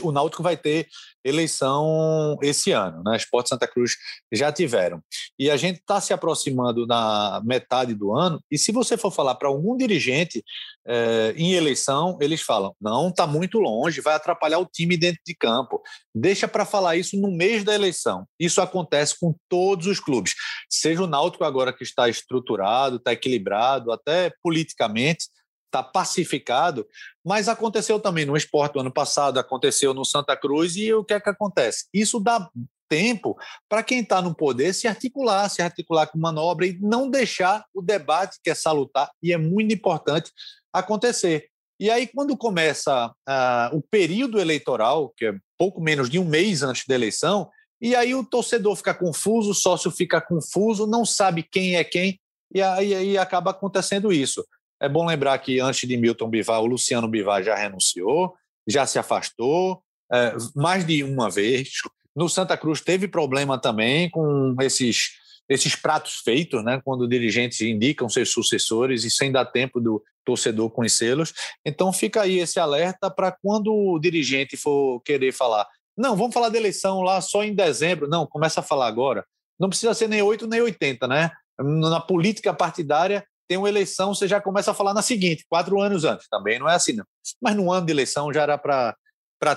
O Náutico vai ter eleição esse ano, né? Esporte Santa Cruz já tiveram. E a gente está se aproximando na metade do ano, e se você for falar para algum dirigente é, em eleição, eles falam: não, está muito longe, vai atrapalhar o time dentro de campo. Deixa para falar isso no mês da eleição. Isso acontece com todos os clubes. Seja o Náutico agora que está estruturado, está equilibrado, até politicamente está pacificado, mas aconteceu também no esporte do ano passado, aconteceu no Santa Cruz, e o que é que acontece? Isso dá tempo para quem está no poder se articular, se articular com manobra e não deixar o debate que é salutar e é muito importante acontecer. E aí, quando começa uh, o período eleitoral, que é pouco menos de um mês antes da eleição, e aí o torcedor fica confuso, o sócio fica confuso, não sabe quem é quem, e aí, aí acaba acontecendo isso. É bom lembrar que antes de Milton Bivar, o Luciano Bivar já renunciou, já se afastou é, mais de uma vez. No Santa Cruz teve problema também com esses, esses pratos feitos, né? quando dirigentes indicam seus sucessores e sem dar tempo do torcedor conhecê-los. Então fica aí esse alerta para quando o dirigente for querer falar. Não, vamos falar da eleição lá só em dezembro. Não, começa a falar agora. Não precisa ser nem 8 nem 80, né? Na política partidária, tem uma eleição, você já começa a falar na seguinte, quatro anos antes. Também não é assim, não. Mas no ano de eleição já era para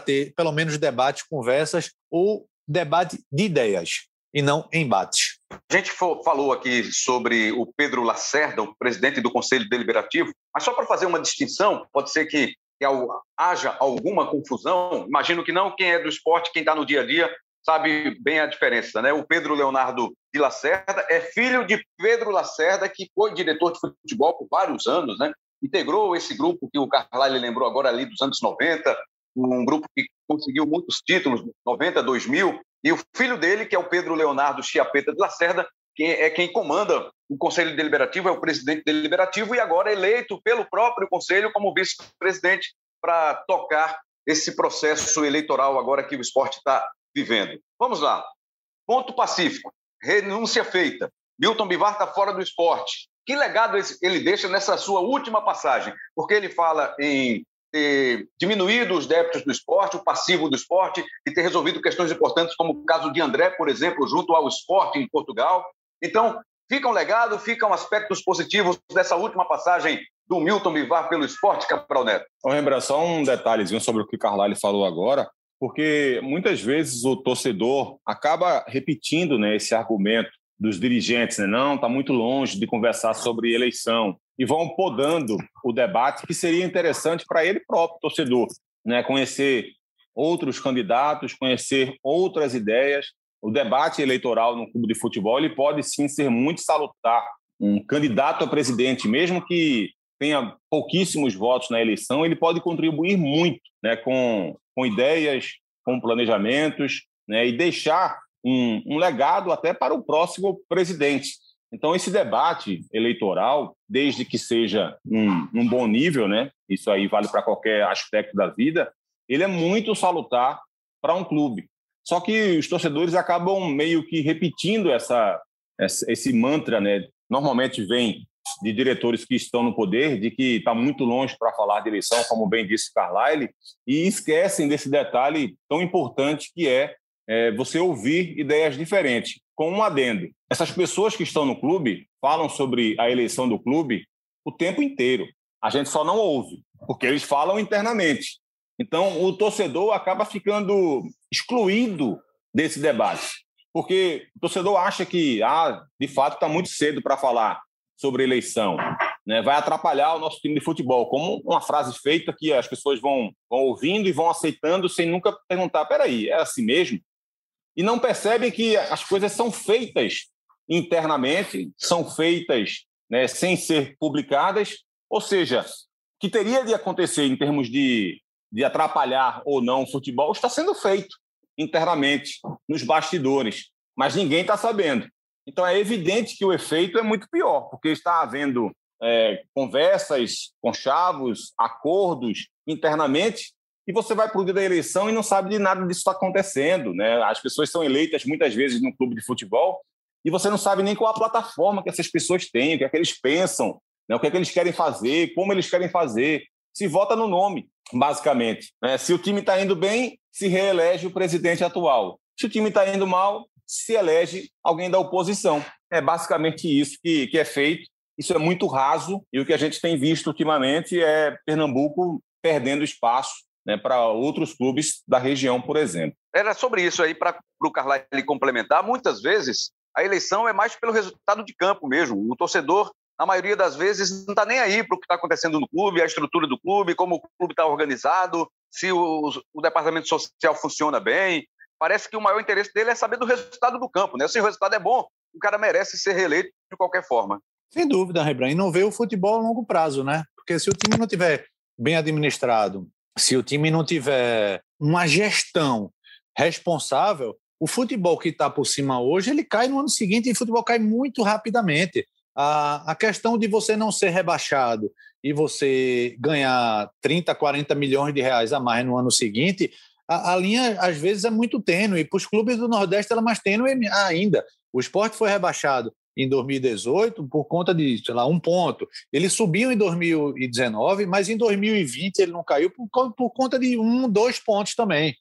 ter, pelo menos, debates, conversas ou debate de ideias e não embates. A gente falou aqui sobre o Pedro Lacerda, o presidente do Conselho Deliberativo, mas só para fazer uma distinção, pode ser que, que haja alguma confusão, imagino que não, quem é do esporte, quem está no dia a dia, sabe bem a diferença, né? O Pedro Leonardo de Lacerda é filho de Pedro Lacerda, que foi diretor de futebol por vários anos, né? Integrou esse grupo que o Carlyle lembrou agora ali dos anos 90, um grupo que conseguiu muitos títulos, 90, 2000, e o filho dele, que é o Pedro Leonardo Chiapeta de Lacerda, que é quem comanda o Conselho Deliberativo, é o presidente deliberativo e agora eleito pelo próprio Conselho como vice-presidente para tocar esse processo eleitoral agora que o esporte está vivendo. Vamos lá. Ponto pacífico. Renúncia feita. Milton Bivar está fora do esporte. Que legado ele deixa nessa sua última passagem? Porque ele fala em ter diminuído os débitos do esporte, o passivo do esporte, e ter resolvido questões importantes, como o caso de André, por exemplo, junto ao esporte em Portugal. Então, fica um legado, ficam aspectos positivos dessa última passagem do Milton Bivar pelo esporte, Cabral Neto. Lembra só um detalhezinho sobre o que o Carlyle falou agora, porque muitas vezes o torcedor acaba repetindo né, esse argumento dos dirigentes, né? não, está muito longe de conversar sobre eleição, e vão podando o debate, que seria interessante para ele próprio, torcedor, né? conhecer outros candidatos, conhecer outras ideias. O debate eleitoral no clube de futebol ele pode sim ser muito salutar. Um candidato a presidente, mesmo que tenha pouquíssimos votos na eleição, ele pode contribuir muito né, com, com ideias, com planejamentos, né, e deixar um, um legado até para o próximo presidente. Então, esse debate eleitoral, desde que seja um, um bom nível, né, isso aí vale para qualquer aspecto da vida, ele é muito salutar para um clube. Só que os torcedores acabam meio que repetindo essa, esse mantra, né? Normalmente vem de diretores que estão no poder, de que está muito longe para falar de eleição, como bem disse Carlyle, e esquecem desse detalhe tão importante que é é, você ouvir ideias diferentes, com um adendo. Essas pessoas que estão no clube falam sobre a eleição do clube o tempo inteiro. A gente só não ouve, porque eles falam internamente. Então, o torcedor acaba ficando excluído desse debate, porque o torcedor acha que, ah, de fato, está muito cedo para falar sobre eleição. Né? Vai atrapalhar o nosso time de futebol, como uma frase feita que as pessoas vão, vão ouvindo e vão aceitando sem nunca perguntar: peraí, é assim mesmo? e não percebem que as coisas são feitas internamente, são feitas né, sem ser publicadas, ou seja, que teria de acontecer em termos de, de atrapalhar ou não o futebol está sendo feito internamente, nos bastidores, mas ninguém está sabendo. Então é evidente que o efeito é muito pior, porque está havendo é, conversas, conchavos, acordos internamente e você vai para o dia da eleição e não sabe de nada disso está acontecendo. Né? As pessoas são eleitas muitas vezes no clube de futebol e você não sabe nem qual a plataforma que essas pessoas têm, o que é que eles pensam, né? o que é que eles querem fazer, como eles querem fazer. Se vota no nome, basicamente. Né? Se o time está indo bem, se reelege o presidente atual. Se o time está indo mal, se elege alguém da oposição. É basicamente isso que, que é feito. Isso é muito raso e o que a gente tem visto ultimamente é Pernambuco perdendo espaço né, para outros clubes da região, por exemplo. Era sobre isso aí, para o Carlyle complementar. Muitas vezes a eleição é mais pelo resultado de campo mesmo. O torcedor, na maioria das vezes, não está nem aí para o que está acontecendo no clube, a estrutura do clube, como o clube está organizado, se o, o, departamento social funciona bem. Parece que o maior interesse dele é saber do resultado do campo. Né? Se o resultado é bom, o cara merece ser reeleito de qualquer forma. Sem dúvida, Rebran. E não vê o futebol a longo prazo, né? Porque se o time não tiver bem administrado, se o time não tiver uma gestão responsável, o futebol que está por cima hoje, ele cai no ano seguinte e o futebol cai muito rapidamente. A, a questão de você não ser rebaixado e você ganhar 30, 40 milhões de reais a mais no ano seguinte, a, a linha às vezes é muito tênue. E para os clubes do Nordeste ela é mais tênue ainda. O esporte foi rebaixado em 2018 por conta de, sei lá, um ponto. Ele subiu em 2019, mas em 2020 ele não caiu por, por conta de um, dois pontos também.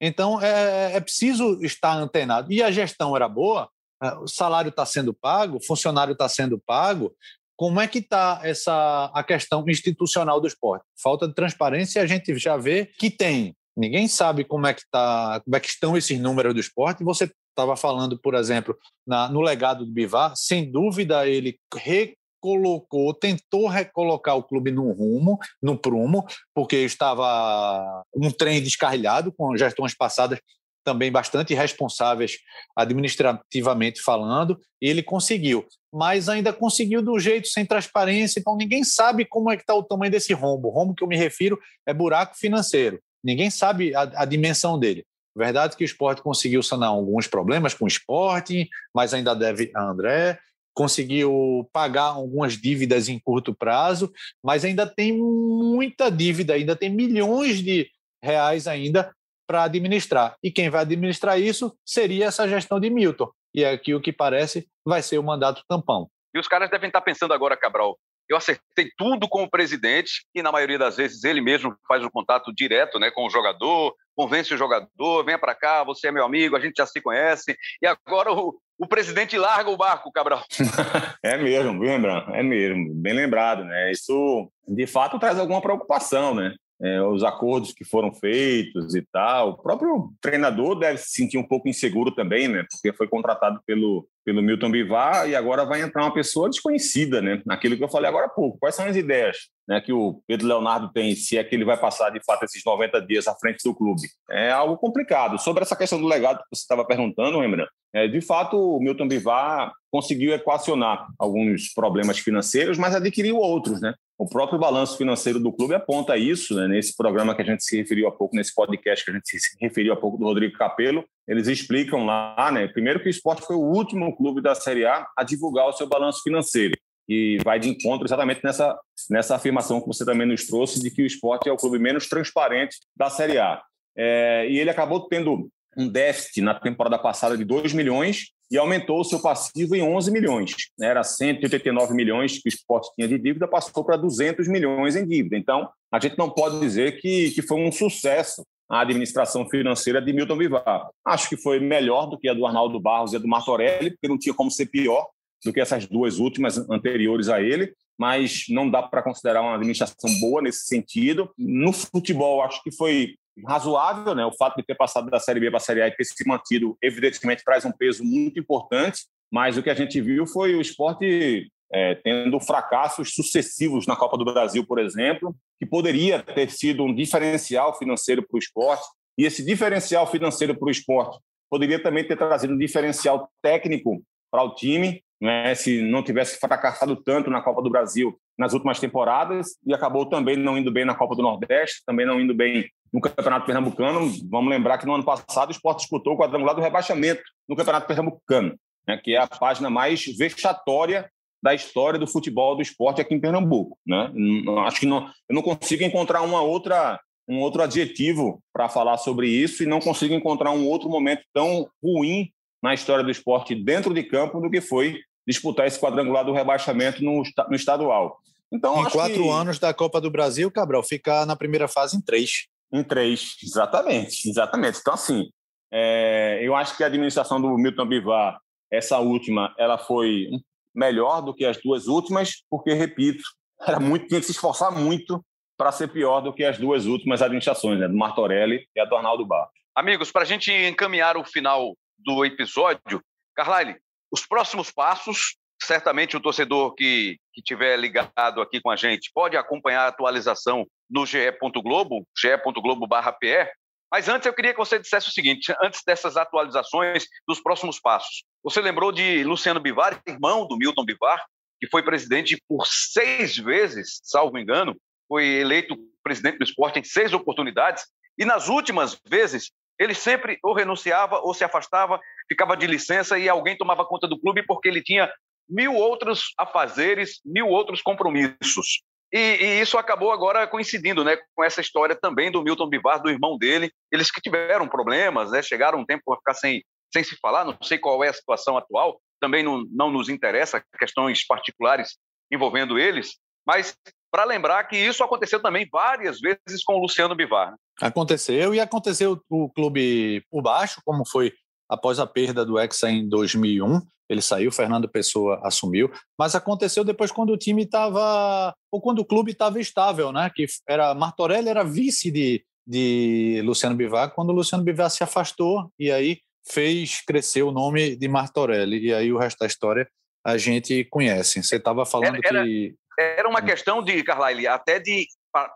Então é, é preciso estar antenado. E a gestão era boa, é, o salário está sendo pago, o funcionário está sendo pago. Como é que está essa a questão institucional do esporte? Falta de transparência, a gente já vê que tem. Ninguém sabe como é que tá, como é que estão esses números do esporte. Você estava falando, por exemplo, na, no legado do Bivar, sem dúvida ele recolocou, tentou recolocar o clube no rumo, no prumo, porque estava um trem descarrilhado com gestões passadas também bastante responsáveis administrativamente falando, e ele conseguiu, mas ainda conseguiu do jeito sem transparência, então ninguém sabe como é que está o tamanho desse rombo. O rombo que eu me refiro é buraco financeiro. Ninguém sabe a, a dimensão dele. Verdade que o esporte conseguiu sanar alguns problemas com o esporte, mas ainda deve a André. Conseguiu pagar algumas dívidas em curto prazo, mas ainda tem muita dívida, ainda tem milhões de reais ainda para administrar. E quem vai administrar isso seria essa gestão de Milton. E aqui o que parece vai ser o mandato tampão. E os caras devem estar pensando agora, Cabral, eu acertei tudo com o presidente, e na maioria das vezes ele mesmo faz o contato direto né, com o jogador, convence o jogador, venha para cá, você é meu amigo, a gente já se conhece, e agora o, o presidente larga o barco, Cabral. é mesmo, viu, Rembrandt? É mesmo, bem lembrado, né? Isso, de fato, traz alguma preocupação, né? É, os acordos que foram feitos e tal. O próprio treinador deve se sentir um pouco inseguro também, né? Porque foi contratado pelo, pelo Milton Bivar e agora vai entrar uma pessoa desconhecida, né? Naquilo que eu falei agora há pouco. Quais são as ideias né, que o Pedro Leonardo tem, se é que ele vai passar de fato esses 90 dias à frente do clube? É algo complicado. Sobre essa questão do legado que você estava perguntando, Rembrandt, é, de fato, o Milton Bivar conseguiu equacionar alguns problemas financeiros, mas adquiriu outros, né? O próprio balanço financeiro do clube aponta isso, né? Nesse programa que a gente se referiu há pouco, nesse podcast que a gente se referiu há pouco do Rodrigo Capello, eles explicam lá, né? Primeiro que o esporte foi o último clube da Série A a divulgar o seu balanço financeiro. E vai de encontro exatamente nessa, nessa afirmação que você também nos trouxe de que o esporte é o clube menos transparente da Série A. É, e ele acabou tendo um déficit na temporada passada de 2 milhões e aumentou o seu passivo em 11 milhões. Era 189 milhões que o esporte tinha de dívida, passou para 200 milhões em dívida. Então, a gente não pode dizer que, que foi um sucesso a administração financeira de Milton Bivar. Acho que foi melhor do que a do Arnaldo Barros e a do Martorelli, porque não tinha como ser pior do que essas duas últimas anteriores a ele, mas não dá para considerar uma administração boa nesse sentido. No futebol, acho que foi razoável, né? O fato de ter passado da Série B para a Série A e ter se mantido, evidentemente, traz um peso muito importante. Mas o que a gente viu foi o esporte é, tendo fracassos sucessivos na Copa do Brasil, por exemplo, que poderia ter sido um diferencial financeiro para o esporte. E esse diferencial financeiro para o esporte poderia também ter trazido um diferencial técnico para o time, né, se não tivesse fracassado tanto na Copa do Brasil nas últimas temporadas e acabou também não indo bem na Copa do Nordeste, também não indo bem no Campeonato Pernambucano. Vamos lembrar que no ano passado o esporte disputou o quadrangular do rebaixamento no Campeonato Pernambucano, né, que é a página mais vexatória da história do futebol do esporte aqui em Pernambuco. Né? Acho que não, eu não consigo encontrar uma outra, um outro adjetivo para falar sobre isso e não consigo encontrar um outro momento tão ruim na história do esporte dentro de campo do que foi disputar esse quadrangular do rebaixamento no, no estadual. Então, em quatro que... anos da Copa do Brasil, Cabral, ficar na primeira fase em três. Em três, exatamente, exatamente. Então, assim, é, eu acho que a administração do Milton Bivar, essa última, ela foi melhor do que as duas últimas, porque, repito, era muito, tinha que se esforçar muito para ser pior do que as duas últimas administrações, né, do Martorelli e a do Arnaldo Bar. Amigos, para a gente encaminhar o final do episódio, Carlyle, os próximos passos, certamente o torcedor que, que tiver ligado aqui com a gente pode acompanhar a atualização no ge.globo, ge.globo.pe, mas antes eu queria que você dissesse o seguinte, antes dessas atualizações dos próximos passos. Você lembrou de Luciano Bivar, irmão do Milton Bivar, que foi presidente por seis vezes, salvo engano, foi eleito presidente do esporte em seis oportunidades, e nas últimas vezes ele sempre ou renunciava ou se afastava, ficava de licença e alguém tomava conta do clube porque ele tinha mil outros afazeres, mil outros compromissos. E, e, isso acabou agora coincidindo né, com essa história também do Milton Bivar, do irmão dele. Eles que tiveram problemas, né, chegaram um tempo a ficar sem, sem se falar, não sei qual é a situação atual, também não, não nos interessa questões particulares envolvendo eles, mas para lembrar que isso aconteceu também várias vezes com o Luciano Bivar. Né? Aconteceu e aconteceu o clube por baixo, como foi após a perda do Hexa em 2001. Ele saiu, Fernando Pessoa assumiu, mas aconteceu depois quando o time estava, ou quando o clube estava estável, né? Que era Martorelli era vice de, de Luciano Bivar, quando o Luciano Bivar se afastou e aí fez crescer o nome de Martorelli. E aí o resto da história a gente conhece. Você estava falando era, era, que. Era uma questão de, Carlyle, até de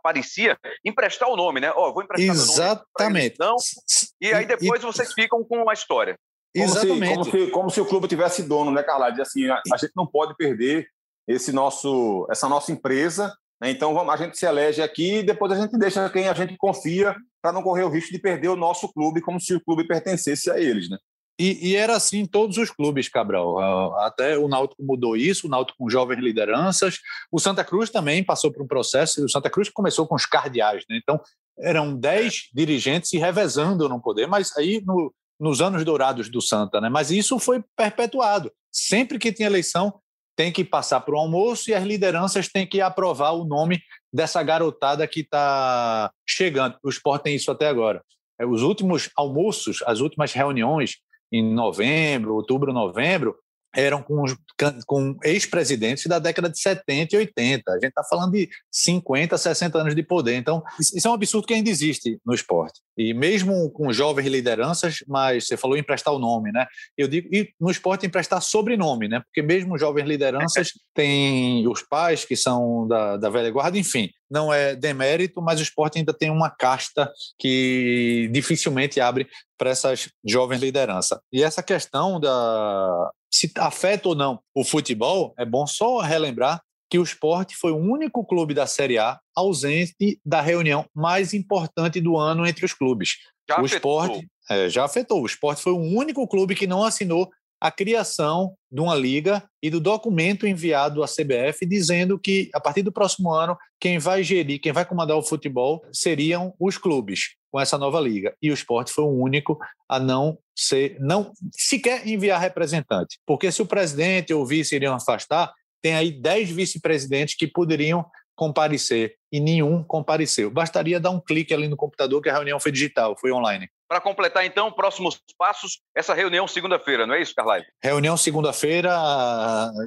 parecia emprestar o nome, né? Ó, oh, vou emprestar Exatamente. Nome eles, e aí depois e, vocês ficam com uma história. Como Exatamente. Se, como, se, como se o clube tivesse dono, né, Carla? Diz assim, a, a, gente não pode perder esse nosso, essa nossa empresa, né? então vamos, a gente se elege aqui e depois a gente deixa quem a gente confia para não correr o risco de perder o nosso clube como se o clube pertencesse a eles, né? E, e, era assim em todos os clubes, Cabral. Até o Náutico mudou isso, o Náutico com jovens lideranças. O Santa Cruz também passou por um processo. O Santa Cruz começou com os cardeais, né? Então, eram dez dirigentes se revezando no poder, mas aí no, nos anos dourados do Santa, né? Mas isso foi perpetuado. Sempre que tinha eleição, tem que passar para o almoço e as lideranças têm que aprovar o nome dessa garotada que está chegando. O esporte tem isso até agora. É, os últimos almoços, as últimas reuniões em novembro, outubro, novembro, eram com, com ex-presidentes da década de 70 e 80. A gente está falando de 50, 60 anos de poder. Então, isso é um absurdo que ainda existe no esporte. E mesmo com jovens lideranças, mas você falou emprestar o nome, né? Eu digo, e no esporte emprestar sobrenome, né? Porque mesmo jovens lideranças têm os pais que são da, da velha guarda, enfim. Não é demérito, mas o esporte ainda tem uma casta que dificilmente abre para essas jovens lideranças. E essa questão da, se afeta ou não o futebol, é bom só relembrar que o esporte foi o único clube da Série A ausente da reunião mais importante do ano entre os clubes. Já o afetou. esporte é, já afetou. O esporte foi o único clube que não assinou a criação de uma liga e do documento enviado à CBF dizendo que a partir do próximo ano quem vai gerir, quem vai comandar o futebol seriam os clubes com essa nova liga. E o esporte foi o único a não ser, não sequer enviar representante. Porque se o presidente ou o vice iriam afastar, tem aí 10 vice-presidentes que poderiam comparecer e nenhum compareceu. Bastaria dar um clique ali no computador que a reunião foi digital, foi online. Para completar, então, próximos passos, essa reunião segunda-feira, não é isso, Carlyle? Reunião segunda-feira,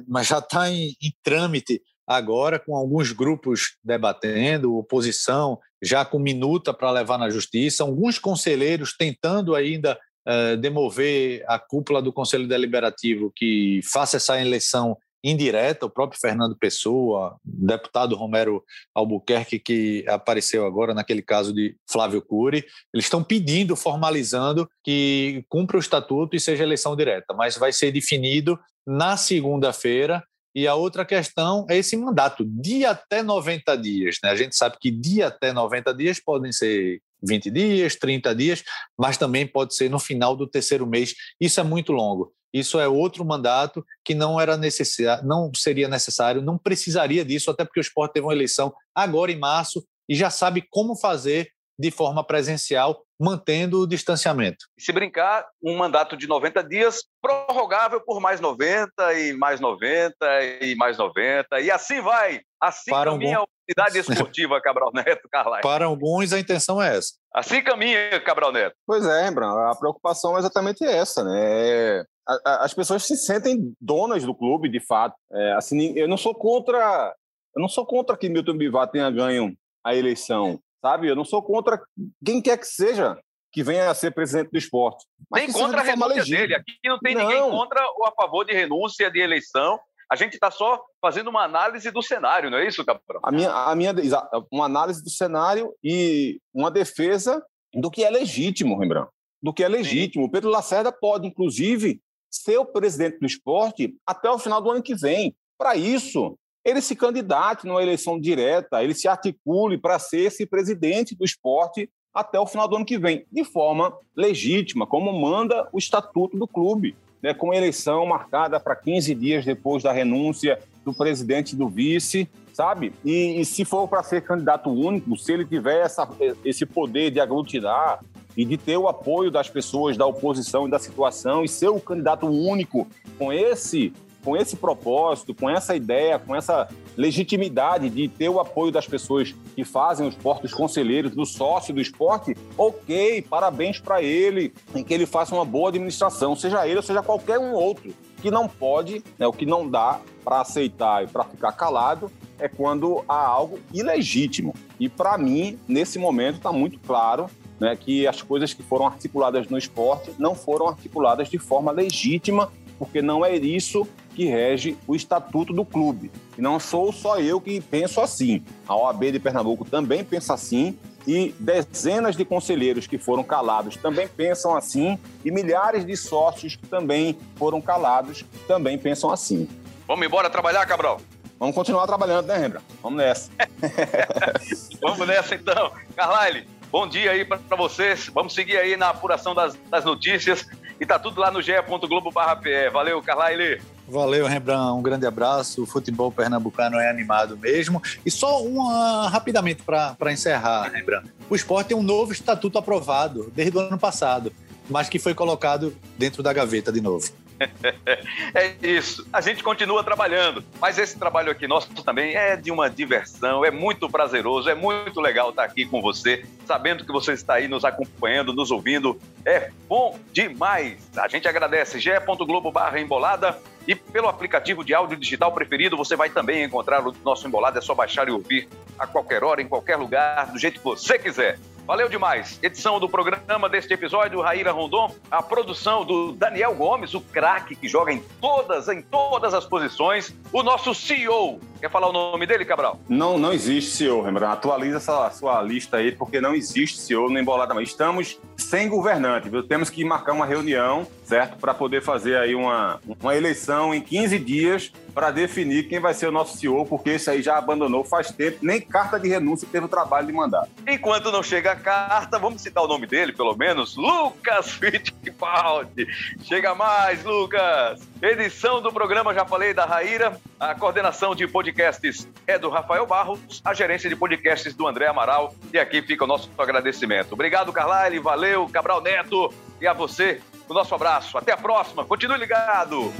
mas já está em, em trâmite agora com alguns grupos debatendo, oposição já com minuta para levar na justiça, alguns conselheiros tentando ainda uh, demover a cúpula do Conselho Deliberativo que faça essa eleição indireta, o próprio Fernando Pessoa, deputado Romero Albuquerque, que apareceu agora naquele caso de Flávio Cury, eles estão pedindo, formalizando que cumpra o estatuto e seja eleição direta, mas vai ser definido na segunda-feira e a outra questão é esse mandato, de até 90 dias. Né? A gente sabe que de até 90 dias podem ser 20 dias, 30 dias, mas também pode ser no final do terceiro mês. Isso é muito longo. Isso é outro mandato que não era necessário, não seria necessário, não precisaria disso, até porque o esporte teve uma eleição agora em março e já sabe como fazer de forma presencial, mantendo o distanciamento. Se brincar, um mandato de 90 dias, prorrogável por mais 90 e mais 90 e mais 90, e assim vai. Assim Para caminha algum... a unidade esportiva Cabral Neto, Carlai. Para alguns, a intenção é essa. Assim caminha, Cabral Neto. Pois é, Rembrandt, a preocupação é exatamente essa, né? É, as pessoas se sentem donas do clube, de fato. É, assim, eu não sou contra, eu não sou contra que Milton Bivar tenha ganho a eleição sabe? Eu não sou contra quem quer que seja que venha a ser presidente do esporte. Nem contra a renúncia dele. Aqui não tem não. ninguém contra ou a favor de renúncia de eleição. A gente está só fazendo uma análise do cenário, não é isso, Capitão? A minha, a minha, uma análise do cenário e uma defesa do que é legítimo, Rembrandt. Do que é legítimo. Sim. O Pedro Lacerda pode, inclusive, ser o presidente do esporte até o final do ano que vem. Para isso, ele se candidate numa eleição direta, ele se articule para ser esse presidente do esporte até o final do ano que vem, de forma legítima, como manda o estatuto do clube, né, com eleição marcada para 15 dias depois da renúncia do presidente e do vice, sabe? E, e se for para ser candidato único, se ele tiver essa, esse poder de aglutinar e de ter o apoio das pessoas da oposição e da situação e ser o candidato único com esse com esse propósito, com essa ideia, com essa legitimidade de ter o apoio das pessoas que fazem o esporte, dos conselheiros, do sócio do esporte, ok, parabéns para ele, em que ele faça uma boa administração, seja ele ou seja qualquer um outro. que não pode, né, o que não dá para aceitar e para ficar calado é quando há algo ilegítimo. E para mim, nesse momento, está muito claro né, que as coisas que foram articuladas no esporte não foram articuladas de forma legítima, porque não é isso que rege o estatuto do clube. E não sou só eu que penso assim. A OAB de Pernambuco também pensa assim e dezenas de conselheiros que foram calados também pensam assim e milhares de sócios que também foram calados também pensam assim. Vamos embora trabalhar, Cabral? Vamos continuar trabalhando, né, Rembrandt? Vamos nessa. Vamos nessa, então. Carlyle, bom dia aí para vocês. Vamos seguir aí na apuração das, das notícias. E tá tudo lá no ge.globo.pe. Valeu, Carlyle. Valeu, Rembrandt. Um grande abraço. O futebol pernambucano é animado mesmo. E só uma rapidamente para encerrar, Rembrandt. O esporte tem um novo estatuto aprovado desde o ano passado, mas que foi colocado dentro da gaveta de novo. é isso. A gente continua trabalhando, mas esse trabalho aqui nosso também é de uma diversão, é muito prazeroso, é muito legal estar aqui com você, sabendo que você está aí nos acompanhando, nos ouvindo. É bom demais. A gente agradece. ge.globo barra embolada e pelo aplicativo de áudio digital preferido, você vai também encontrar o nosso embolado. É só baixar e ouvir a qualquer hora, em qualquer lugar, do jeito que você quiser. Valeu demais. Edição do programa deste episódio, Raíra Rondon. A produção do Daniel Gomes, o craque que joga em todas, em todas as posições. O nosso CEO. Quer falar o nome dele, Cabral? Não, não existe CEO, Rembrandt. Atualiza essa sua lista aí, porque não existe CEO no Embolada. Estamos sem governante, viu? Temos que marcar uma reunião, certo? Para poder fazer aí uma, uma eleição em 15 dias para definir quem vai ser o nosso CEO, porque esse aí já abandonou faz tempo, nem carta de renúncia teve o trabalho de mandar. Enquanto não chega a carta, vamos citar o nome dele, pelo menos, Lucas Fittipaldi. Chega mais, Lucas! Edição do programa, já falei, da Raíra. A coordenação de podcasts é do Rafael Barros, a gerência de podcasts do André Amaral. E aqui fica o nosso agradecimento. Obrigado, Carlyle, valeu, Cabral Neto. E a você, o nosso abraço. Até a próxima. Continue ligado.